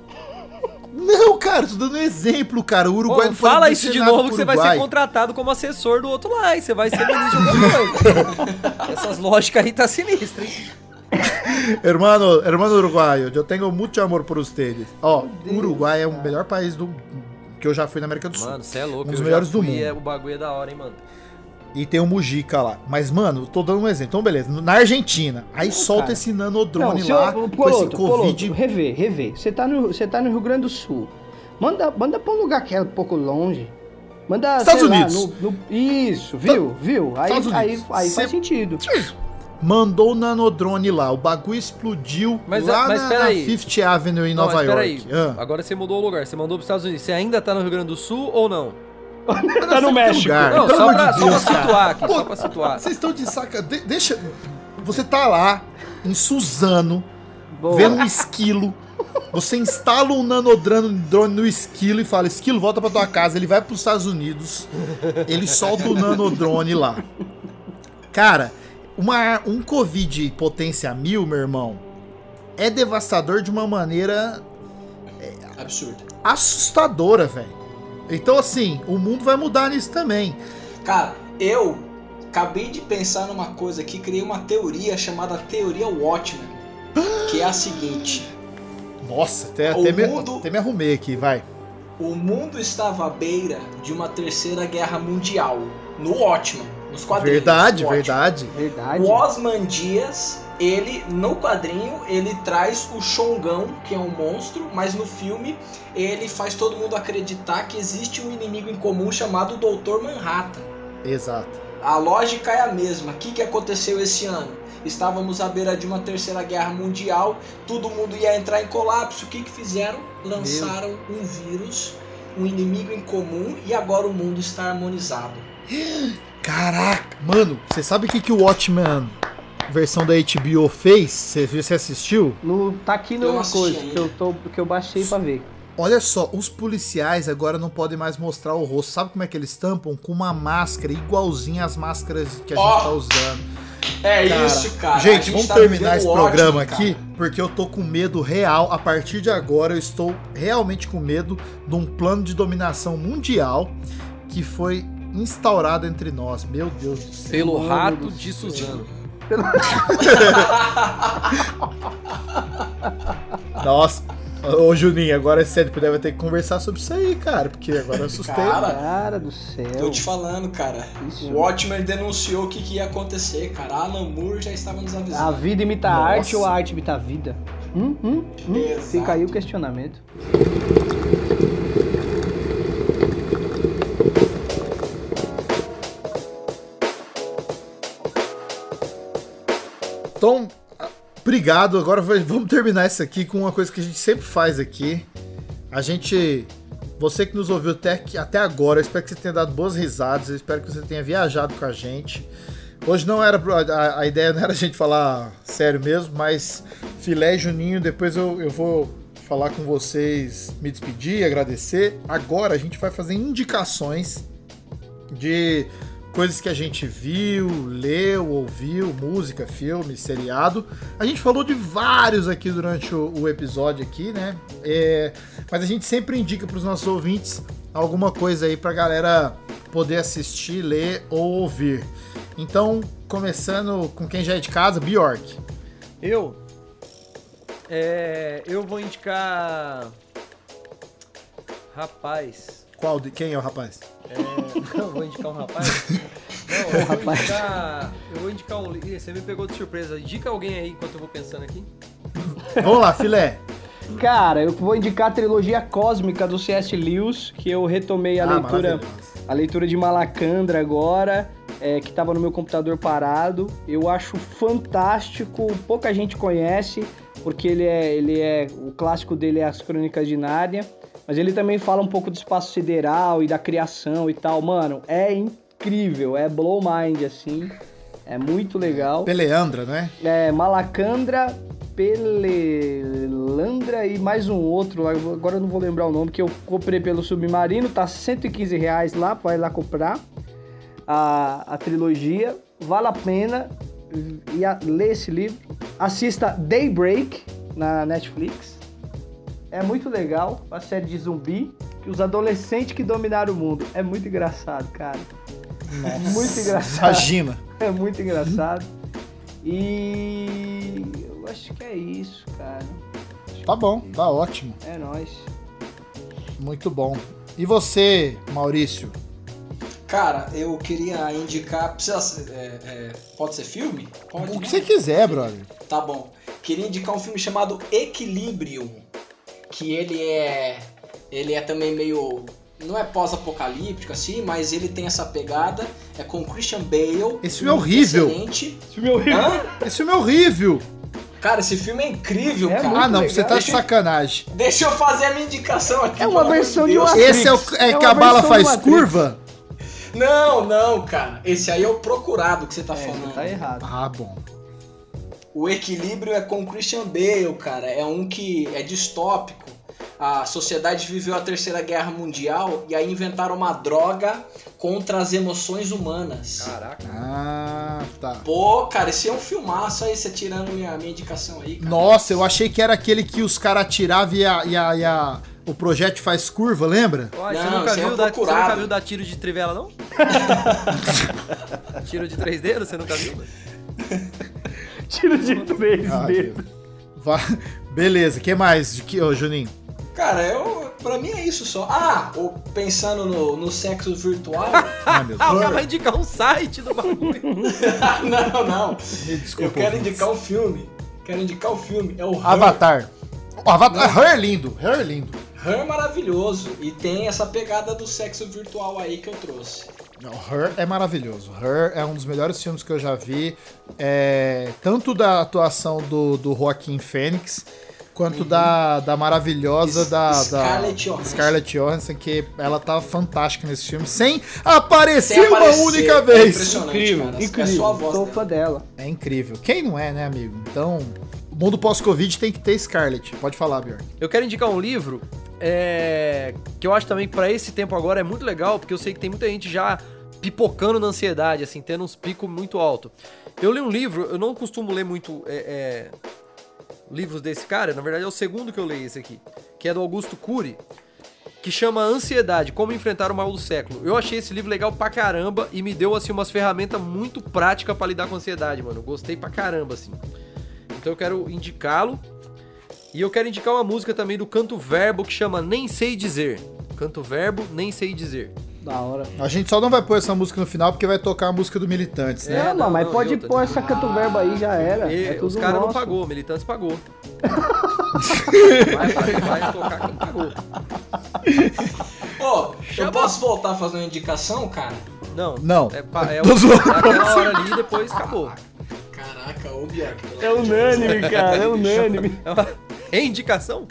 Speaker 2: Não, cara, tô dando um exemplo, cara. O Uruguai
Speaker 3: não
Speaker 2: não
Speaker 3: fala isso de novo que você vai ser contratado como assessor do outro lá e você vai ser ministro de alguma coisa. Essas lógicas aí tá sinistra, hein?
Speaker 2: Hermano, hermano uruguaio, eu tenho muito amor por ustedes. Ó, o Uruguai é o melhor país do que eu já fui na América do Sul.
Speaker 3: Mano, você é louco.
Speaker 2: Um dos melhores do mundo.
Speaker 3: É, o bagulho é da hora, hein, mano.
Speaker 2: E tem o Mujica lá. Mas, mano, tô dando um exemplo. Então, beleza. Na Argentina, aí solta
Speaker 4: cara.
Speaker 2: esse nanodrone
Speaker 4: se
Speaker 2: lá
Speaker 4: eu-
Speaker 2: com esse Covid.
Speaker 4: Poloto, rever, rever. Você tá, no, você tá no Rio Grande do Sul. Manda, manda pra um lugar que é um pouco longe. Manda,
Speaker 2: Estados
Speaker 4: sei lá,
Speaker 2: Unidos.
Speaker 4: no- no- isso, viu? Viu? Aí, aí,
Speaker 2: Unidos.
Speaker 4: aí
Speaker 2: Cê-
Speaker 4: faz sentido.
Speaker 2: Mandou o nanodrone lá. O bagulho explodiu
Speaker 3: Mas,
Speaker 2: lá
Speaker 3: mas
Speaker 2: na, na. Fifth Avenue em
Speaker 3: Não,
Speaker 2: Nova
Speaker 3: mas
Speaker 2: York.
Speaker 3: peraí.
Speaker 2: Ah.
Speaker 3: Agora você mudou o lugar. Você mandou pros Estados Unidos. Você ainda tá no Rio Grande do Sul ou não?
Speaker 4: Tá no México.
Speaker 2: Lugar.
Speaker 3: Não, só pra,
Speaker 2: de
Speaker 3: só pra
Speaker 2: Deus,
Speaker 3: situar aqui,
Speaker 2: Pô,
Speaker 3: só pra situar.
Speaker 2: Vocês estão de saca. de- deixa. Você tá lá em Suzano,
Speaker 4: Boa.
Speaker 2: vendo um esquilo. Você instala um nanodrone drone no esquilo e fala: Esquilo, volta pra tua casa. Ele vai pros Estados Unidos. Ele solta o nanodrone lá. Cara, uma, um Covid potência mil, meu irmão, é devastador de uma maneira
Speaker 5: Absurdo.
Speaker 2: assustadora, velho. Então, assim, o mundo vai mudar nisso também.
Speaker 5: Cara, eu acabei de pensar numa coisa aqui, criei uma teoria chamada Teoria Watchman. Que é a seguinte:
Speaker 2: Nossa, até,
Speaker 5: O
Speaker 2: até, me,
Speaker 5: mundo-
Speaker 2: até me arrumei aqui, vai.
Speaker 5: o mundo estava à beira de uma terceira guerra mundial. No Watchman, nos quadrinhos.
Speaker 2: Verdade, verdade.
Speaker 4: Verdade.
Speaker 5: O Osman Dias, ele, no quadrinho, ele traz o Xongão, que é um monstro, mas no filme ele faz todo mundo acreditar que existe um inimigo em comum chamado Dr. Manhattan.
Speaker 2: Exato.
Speaker 5: A lógica é a mesma. O que, que aconteceu esse ano? Estávamos à beira de uma terceira guerra mundial, todo mundo ia entrar em colapso. O que, que fizeram? Lançaram um vírus, um inimigo em comum, e agora o mundo está harmonizado.
Speaker 2: Caraca, mano, você sabe o que, que o Watchmen versão da HBO fez? Você, viu- você assistiu?
Speaker 4: No, tá aqui
Speaker 5: assisti
Speaker 4: coisa que eu, tô, que eu baixei pra ver.
Speaker 2: Olha só, os policiais agora não podem mais mostrar o rosto. Sabe como é que eles tampam? Com uma máscara igualzinha às máscaras que a
Speaker 5: Ó,
Speaker 2: gente tá usando.
Speaker 5: É
Speaker 2: Cara,
Speaker 5: isso, cara. A
Speaker 2: Gente, vamos
Speaker 5: tá
Speaker 2: terminar esse
Speaker 5: ótimo,
Speaker 2: programa
Speaker 5: cara.
Speaker 2: aqui, porque eu tô com medo real. A partir de agora, eu estou realmente com medo de um plano de dominação mundial que foi instaurado entre nós. Meu Deus do céu.
Speaker 3: Pelo rato de Suzano.
Speaker 2: Nossa. Ô, Juninho, agora é sério, deve ter que conversar sobre isso aí, cara, porque agora eu assustei.
Speaker 5: Cara,
Speaker 4: Cara do céu.
Speaker 5: Tô te falando, cara.
Speaker 4: Isso.
Speaker 5: O Watchmen denunciou o que, que ia acontecer, cara. Alan Moore já estava nos
Speaker 4: A
Speaker 5: avisando.
Speaker 4: vida imita a arte ou a arte imita a vida? Hum, hum, hum.
Speaker 5: Exato.
Speaker 4: Fica aí o questionamento.
Speaker 2: Ah, obrigado. Agora vamos terminar isso aqui com uma coisa que a gente sempre faz aqui. A gente. Você que nos ouviu até, até agora, eu espero que você tenha dado boas risadas, eu espero que você tenha viajado com a gente. Hoje não era. A, a ideia não era a gente falar sério mesmo, mas filé Juninho, depois eu, eu vou falar com vocês, me despedir, agradecer. Agora a gente vai fazer indicações de coisas que a gente viu, leu, ouviu, música, filme, seriado. A gente falou de vários aqui durante o, o episódio aqui, né? É, mas a gente sempre indica para os nossos ouvintes alguma coisa aí pra galera poder assistir, ler ou ouvir. Então, começando com quem já é de casa, Bjork.
Speaker 3: Eu. É. Eu vou indicar. Rapaz.
Speaker 2: Qual de, quem é o rapaz?
Speaker 3: É, não, vou indicar um rapaz. Não, eu vou indicar. Eu vou indicar um. Você me pegou de surpresa. Indica alguém aí enquanto eu vou pensando aqui.
Speaker 2: Vamos lá, filé.
Speaker 4: Cara, eu vou indicar a trilogia cósmica do C.S. Lewis, que eu retomei a
Speaker 2: Ah,
Speaker 4: leitura a leitura de Malacandra agora, é, que estava no meu computador parado. Eu acho fantástico, pouca gente conhece, porque ele é, ele é o clássico dele é as Crônicas de Nárnia, mas ele também fala um pouco do espaço sideral e da criação e tal. Mano, é incrível, é blow mind assim. É muito legal.
Speaker 2: Peleandra, né?
Speaker 4: É, Malacandra, Pelelandra e mais um outro, agora eu não vou lembrar o nome, que eu comprei pelo Submarino, tá 115 reais lá, vai lá comprar a, a trilogia, vale a pena e a, ler esse livro. Assista Daybreak na Netflix, é muito legal, uma série de zumbi, que os adolescentes que dominaram o mundo, é muito engraçado, cara. Muito engraçado.
Speaker 2: Imagina.
Speaker 4: É muito engraçado. E eu acho que é isso, cara.
Speaker 2: Tá bom, tá ótimo.
Speaker 4: É nóis.
Speaker 2: Muito bom. E você, Maurício?
Speaker 5: Cara, eu queria indicar. Precisa ser, é, é, pode ser filme? Pode.
Speaker 2: O
Speaker 5: né?
Speaker 2: que você quiser, brother.
Speaker 5: Tá bom. Queria indicar um filme chamado Equilibrium, que ele é ele é também meio não é pós-apocalíptico assim, mas ele tem essa pegada, é com Christian Bale.
Speaker 2: Esse filme é horrível.
Speaker 5: Excelente.
Speaker 4: Esse filme é horrível.
Speaker 5: Hã?
Speaker 2: Esse filme é horrível.
Speaker 5: Cara, esse filme é incrível,
Speaker 4: É
Speaker 5: cara.
Speaker 2: Ah, não,
Speaker 4: legal.
Speaker 2: você tá de sacanagem.
Speaker 5: Deixa eu fazer a minha indicação aqui.
Speaker 4: É uma versão de. Matrix.
Speaker 2: Esse é o é
Speaker 4: É
Speaker 2: que a bala faz curva?
Speaker 5: Não, não, cara. Esse aí é o procurado que você tá
Speaker 4: É,
Speaker 5: falando.
Speaker 4: tá errado.
Speaker 2: Ah, bom.
Speaker 5: O equilíbrio é com Christian Bale, cara. É um que é distópico. A sociedade viveu a Terceira Guerra Mundial e aí inventaram uma droga contra as emoções humanas.
Speaker 3: Caraca.
Speaker 2: Ah, tá.
Speaker 5: Pô, cara, esse é um filmaço aí, você tirando minha, minha indicação aí, cara.
Speaker 2: Nossa, eu achei que era aquele que os caras atiravam e, a, e, a, e a- o projétil faz curva, lembra?
Speaker 3: Você,
Speaker 5: Não,
Speaker 3: nunca
Speaker 5: esse é
Speaker 3: viu
Speaker 5: o
Speaker 3: dar, você nunca viu dar tiro de trivela, não? tiro de três dedos, você nunca viu?
Speaker 4: Tiro de três
Speaker 2: Ah,
Speaker 4: dedos.
Speaker 2: Va- Beleza, que mais, de que, ô, Juninho?
Speaker 5: Cara, eu, pra mim é isso só. Ah, ou pensando no, no sexo virtual.
Speaker 2: Ah, meu
Speaker 3: Ah, o
Speaker 2: Deus.
Speaker 3: cara vai indicar um site do bagulho.
Speaker 5: não, não.
Speaker 2: Me
Speaker 5: Eu
Speaker 2: desculpa.
Speaker 5: quero indicar um filme. Quero indicar o filme. É o Her.
Speaker 2: Avatar. O Avatar. Her é lindo, Her é lindo.
Speaker 5: Her é maravilhoso. E tem essa pegada do sexo virtual aí que eu trouxe.
Speaker 2: Não, Her é maravilhoso. Her é um dos melhores filmes que eu já vi. É, tanto da atuação do, do Joaquim Fênix, quanto da, da maravilhosa
Speaker 5: S-
Speaker 2: da, da
Speaker 5: Scarlett Johansson.
Speaker 2: Scarlett Johansson, que ela tá fantástica nesse filme, sem aparecer
Speaker 5: Sem
Speaker 2: uma
Speaker 5: aparecer.
Speaker 2: única
Speaker 5: É
Speaker 2: vez.
Speaker 5: impressionante,
Speaker 4: Incrível,
Speaker 5: cara. É
Speaker 4: incrível.
Speaker 5: só a voz
Speaker 4: Sou
Speaker 5: dela.
Speaker 2: É incrível. Quem não é, né, amigo? Então, mundo pós-Covid tem que ter Scarlett. Pode falar, Bjorn.
Speaker 3: Eu quero indicar um livro é, que eu acho também que pra esse tempo agora é muito legal, porque eu sei que tem muita gente já pipocando na ansiedade, assim, tendo uns picos muito alto. Eu li um livro, eu não costumo ler muito é, é, livros desse cara, na verdade é o segundo que eu leio esse aqui, que é do Augusto Cury, que chama Ansiedade, Como Enfrentar o Mal do Século. Eu achei esse livro legal pra caramba e me deu, assim, umas ferramentas muito práticas pra lidar com a ansiedade, mano. Gostei pra caramba, assim. Então eu quero indicá-lo. E eu quero indicar uma música também do Canto Verbo que chama Nem Sei Dizer. Canto Verbo, Nem Sei Dizer.
Speaker 4: Da hora.
Speaker 2: A gente só não vai pôr essa música no final porque vai tocar a música do Militantes, né?
Speaker 3: É,
Speaker 4: não,
Speaker 3: não,
Speaker 4: mas
Speaker 3: não,
Speaker 4: pode pôr essa canto verbo aí, já era.
Speaker 3: E
Speaker 4: é tudo
Speaker 3: os caras não pagou, Militantes pagou. vai, vai, vai tocar quem pagou.
Speaker 5: Ô,
Speaker 3: Chama-
Speaker 5: eu posso voltar a fazer uma indicação, cara?
Speaker 3: Não.
Speaker 2: Não.
Speaker 3: É, pa- é, o- é aquela hora ali e depois acabou.
Speaker 5: Pelo
Speaker 4: É unânime, cara, é unânime.
Speaker 3: É uma é indicação?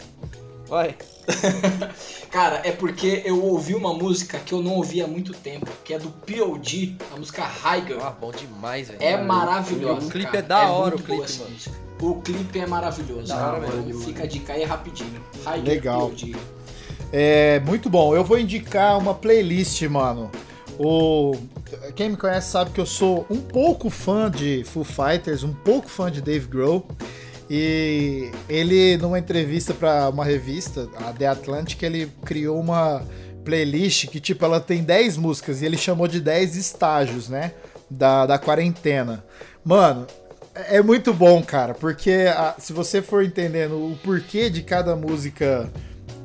Speaker 3: Vai.
Speaker 5: Cara, é porque eu ouvi uma música que eu não ouvi há muito tempo, que é do POD, a música High Girl.
Speaker 3: Ah, bom demais, velho.
Speaker 5: É maravilhosa.
Speaker 3: O clipe
Speaker 5: cara.
Speaker 3: é da hora,
Speaker 5: muito
Speaker 3: o clipe,
Speaker 5: boa essa
Speaker 3: mano.
Speaker 5: música. O clipe é maravilhoso.
Speaker 3: Da hora mesmo.
Speaker 5: Fica a dica aí rapidinho.
Speaker 2: Legal.
Speaker 5: POD.
Speaker 2: É muito bom. Eu vou indicar uma playlist, mano. O quem me conhece sabe que eu sou um pouco fã de Foo Fighters, um pouco fã de Dave Grohl. E ele numa entrevista para uma revista, a The Atlantic, ele criou uma playlist que tipo ela tem 10 músicas e ele chamou de 10 estágios, né, da, da quarentena. Mano, é é muito bom, cara, porque a- se você for entendendo o porquê de cada música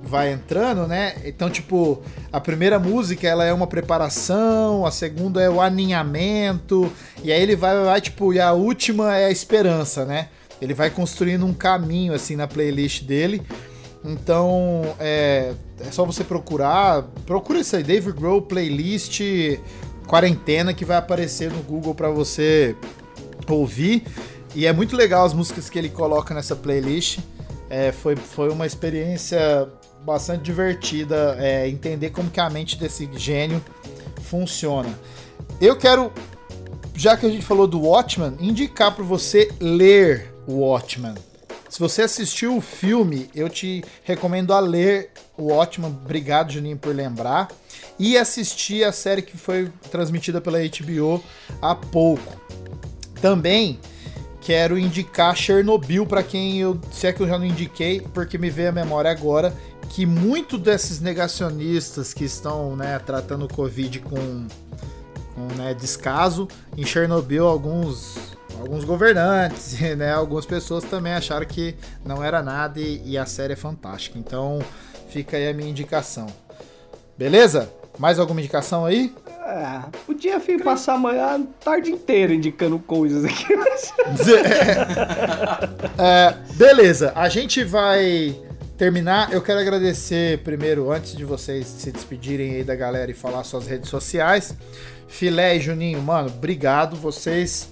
Speaker 2: vai entrando, né? Então, tipo, a primeira música ela é uma preparação, a segunda é o aninhamento, e aí ele vai, vai, tipo, e a última é a esperança, né? Ele vai construindo um caminho, assim, na playlist dele. Então, é, é só você procurar. Procura isso aí, Dave Grohl Playlist Quarentena, que vai aparecer no Google pra você ouvir. E é muito legal as músicas que ele coloca nessa playlist. É, foi, foi uma experiência bastante divertida é, entender como que a mente desse gênio funciona. Eu quero, já que a gente falou do Watchman, indicar para você ler o Watchman. Se você assistiu o filme, eu te recomendo a ler o Watchman. Obrigado, Juninho, por lembrar. E assistir a série que foi transmitida pela HBO há pouco. Também quero indicar Chernobyl para quem eu, se é que eu já não indiquei, porque me veio a memória agora que muito desses negacionistas que estão, né, tratando o Covid com, com né, descaso, em Chernobyl alguns alguns governantes, né, algumas pessoas também acharam que não era nada e, e a série é fantástica. Então, fica aí a minha indicação. Beleza? Mais alguma indicação aí?
Speaker 4: Ah, podia vir passar amanhã a tarde inteira indicando coisas aqui, mas...
Speaker 2: É, beleza, a gente vai terminar. Eu quero agradecer primeiro, antes de vocês se despedirem aí da galera e falar suas redes sociais. Filé e Juninho, mano, obrigado. Vocês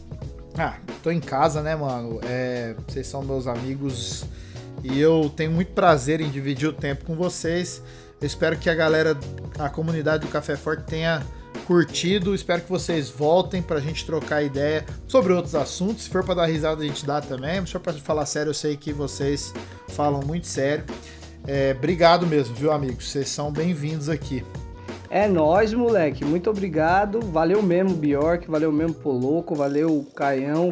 Speaker 2: Ah, tô em casa, né, mano? É, vocês são meus amigos e eu tenho muito prazer em dividir o tempo com vocês. Eu espero que a galera, a comunidade do Café Forte tenha curtido. Espero que vocês voltem pra gente trocar ideia sobre outros assuntos. Se for pra dar risada, a gente dá também. Se for pra falar sério, eu sei que vocês falam muito sério. É, obrigado mesmo, viu, amigos? Vocês são bem-vindos aqui.
Speaker 4: É nóis, moleque. Muito obrigado. Valeu mesmo, Bjork. Valeu mesmo, Poloco. Valeu, Caião.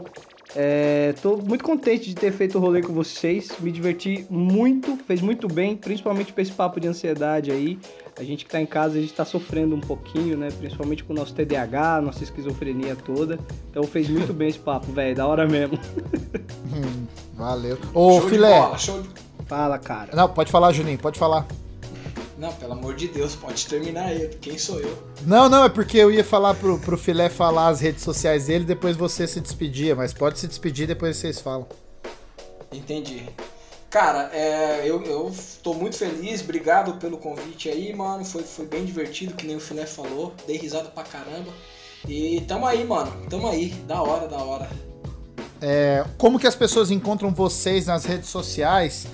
Speaker 4: É, tô muito contente de ter feito o rolê com vocês. Me diverti muito, fez muito bem, principalmente com esse papo de ansiedade aí. A gente que tá em casa, a gente tá sofrendo um pouquinho, né? Principalmente com o nosso TDAH, nossa esquizofrenia toda. Então fez muito bem esse papo, velho. Da hora mesmo.
Speaker 2: Hum, valeu. Ô,
Speaker 5: show
Speaker 2: filé.
Speaker 5: de bola, show de...
Speaker 4: Fala, cara.
Speaker 2: Não, pode falar, Juninho, pode falar.
Speaker 5: Não, pelo amor de Deus, pode terminar aí. Quem sou eu?
Speaker 2: Não, não, é porque eu ia falar pro, pro Filé falar as redes sociais dele, depois você se despedia, mas pode se despedir, depois vocês falam.
Speaker 5: Entendi. Cara, é, eu, eu tô muito feliz, obrigado pelo convite aí, mano. Foi, foi bem divertido, que nem o Filé falou. Dei risada pra caramba. E tamo aí, mano. Tamo aí. Da hora, da hora.
Speaker 2: É, como que as pessoas encontram vocês nas redes sociais?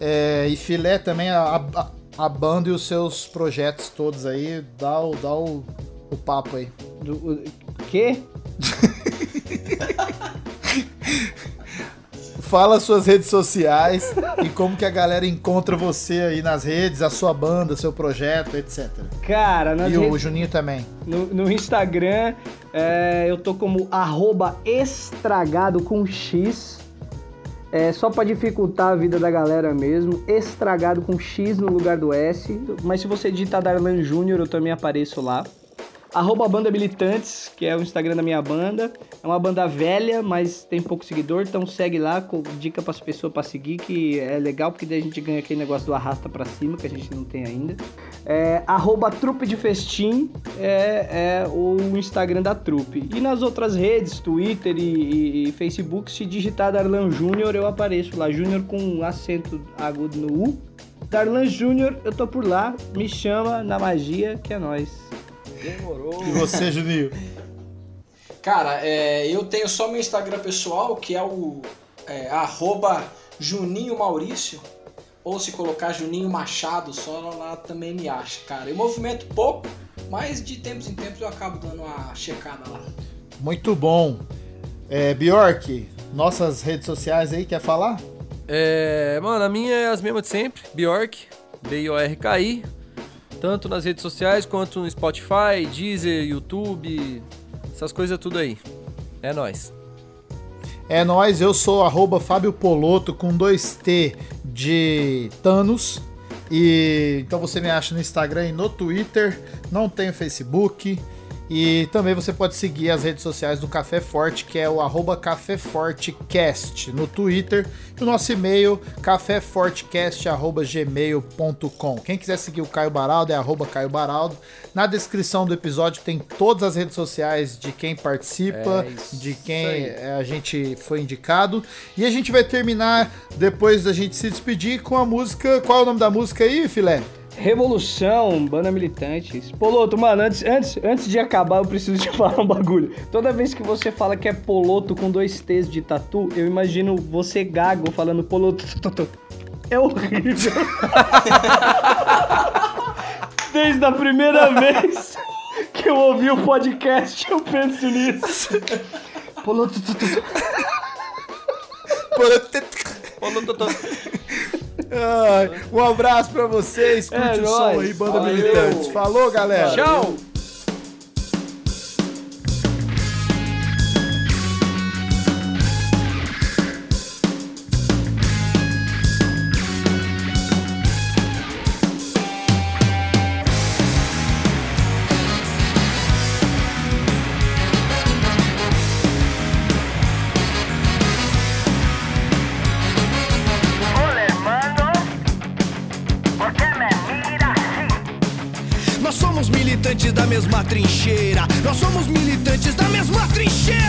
Speaker 2: É, e Filé também, a, a, a banda e os seus projetos todos aí, dá o, dá o, o papo aí.
Speaker 4: Do, o quê?
Speaker 2: Fala suas redes sociais e como que a galera encontra você aí nas redes, a sua banda, seu projeto, etc.
Speaker 4: Cara, nas
Speaker 2: E o
Speaker 4: redes-
Speaker 2: Juninho também.
Speaker 4: no, no Instagram é, eu tô como arroba estragado com X. É só pra dificultar a vida da galera mesmo. Estragado com X no lugar do S. Mas se você digitar Darlan Júnior, eu também apareço lá. Arroba Banda Militantes, que é o Instagram da minha banda. É uma banda velha, mas tem pouco seguidor, então segue lá, dica pras pessoas pra seguir, que é legal, porque daí a gente ganha aquele negócio do arrasta pra cima, que a gente não tem ainda. É, arroba Trupe de Festim é, é o Instagram da Trupe. E nas outras redes, Twitter e, e- e Facebook, se digitar Darlan Júnior, eu apareço lá. Júnior com um acento agudo no U. Darlan Júnior, eu tô por lá. Me chama na magia, que é nóis.
Speaker 3: Demorou.
Speaker 2: E você, Juninho?
Speaker 5: Cara, é, eu tenho só meu Instagram pessoal, que é o é, arroba Juninho Maurício. Ou se colocar Juninho Machado, só lá também me acha, cara. Eu movimento pouco, mas de tempos em tempos eu acabo dando uma checada lá.
Speaker 2: Muito bom. É, Bjork, nossas redes sociais aí, quer falar?
Speaker 3: É, mano, a minha é as mesmas de sempre, Bjork, B-I-O-R-K-I, tanto nas redes sociais quanto no Spotify, Deezer, YouTube, essas coisas tudo aí. É nóis.
Speaker 2: É nóis, eu sou arroba Fábio Poloto com dois T de Thanos. E então você me acha no Instagram e no Twitter, não tenho Facebook. E também você pode seguir as redes sociais do Café Forte, que é o arroba Café Fortecast no Twitter. E o nosso e-mail, caféfortecast.gmail.com. Quem quiser seguir o Caio Baraldo é arroba Caio Baraldo. Na descrição do episódio tem todas as redes sociais de quem participa,
Speaker 3: É
Speaker 2: de quem é, a gente foi indicado. E a gente vai terminar, depois da gente se despedir, com a música. Qual é o nome da música aí, filé?
Speaker 4: Revolução, banda militantes. Poloto, mano, antes, antes, antes de acabar, eu preciso te falar um bagulho. Toda vez que você fala que é Poloto com dois T's de tatu, eu imagino você gago falando Poloto. tu, tu, tu. É horrível. Desde a primeira vez que eu ouvi o podcast, eu penso nisso. Poloto. tu, tu,
Speaker 2: um abraço pra vocês, curte
Speaker 4: É
Speaker 2: o som aí, Banda
Speaker 5: Valeu.
Speaker 2: Militantes. Falou, galera!
Speaker 3: Tchau!
Speaker 10: Nós somos militantes da mesma trincheira.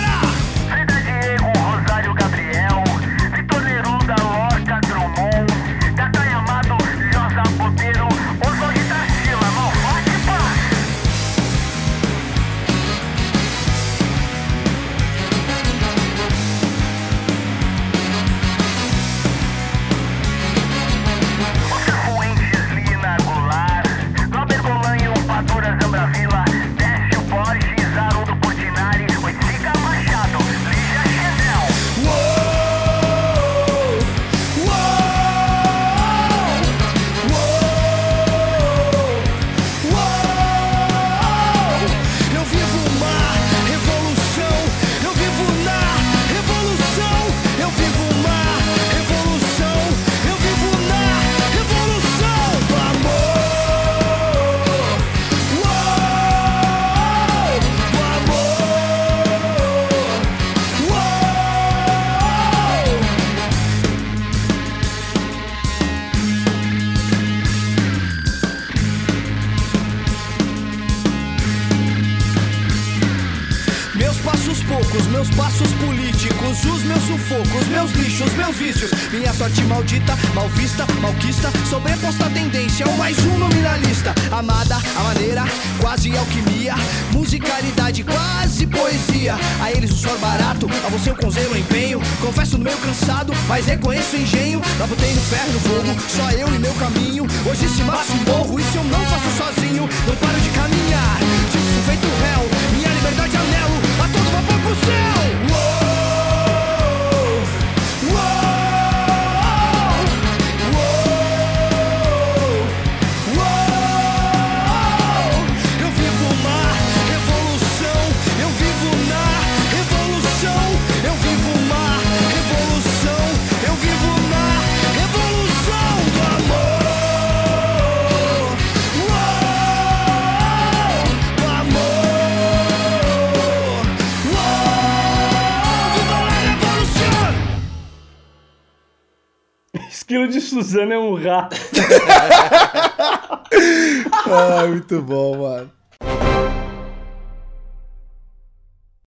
Speaker 2: Muito bom.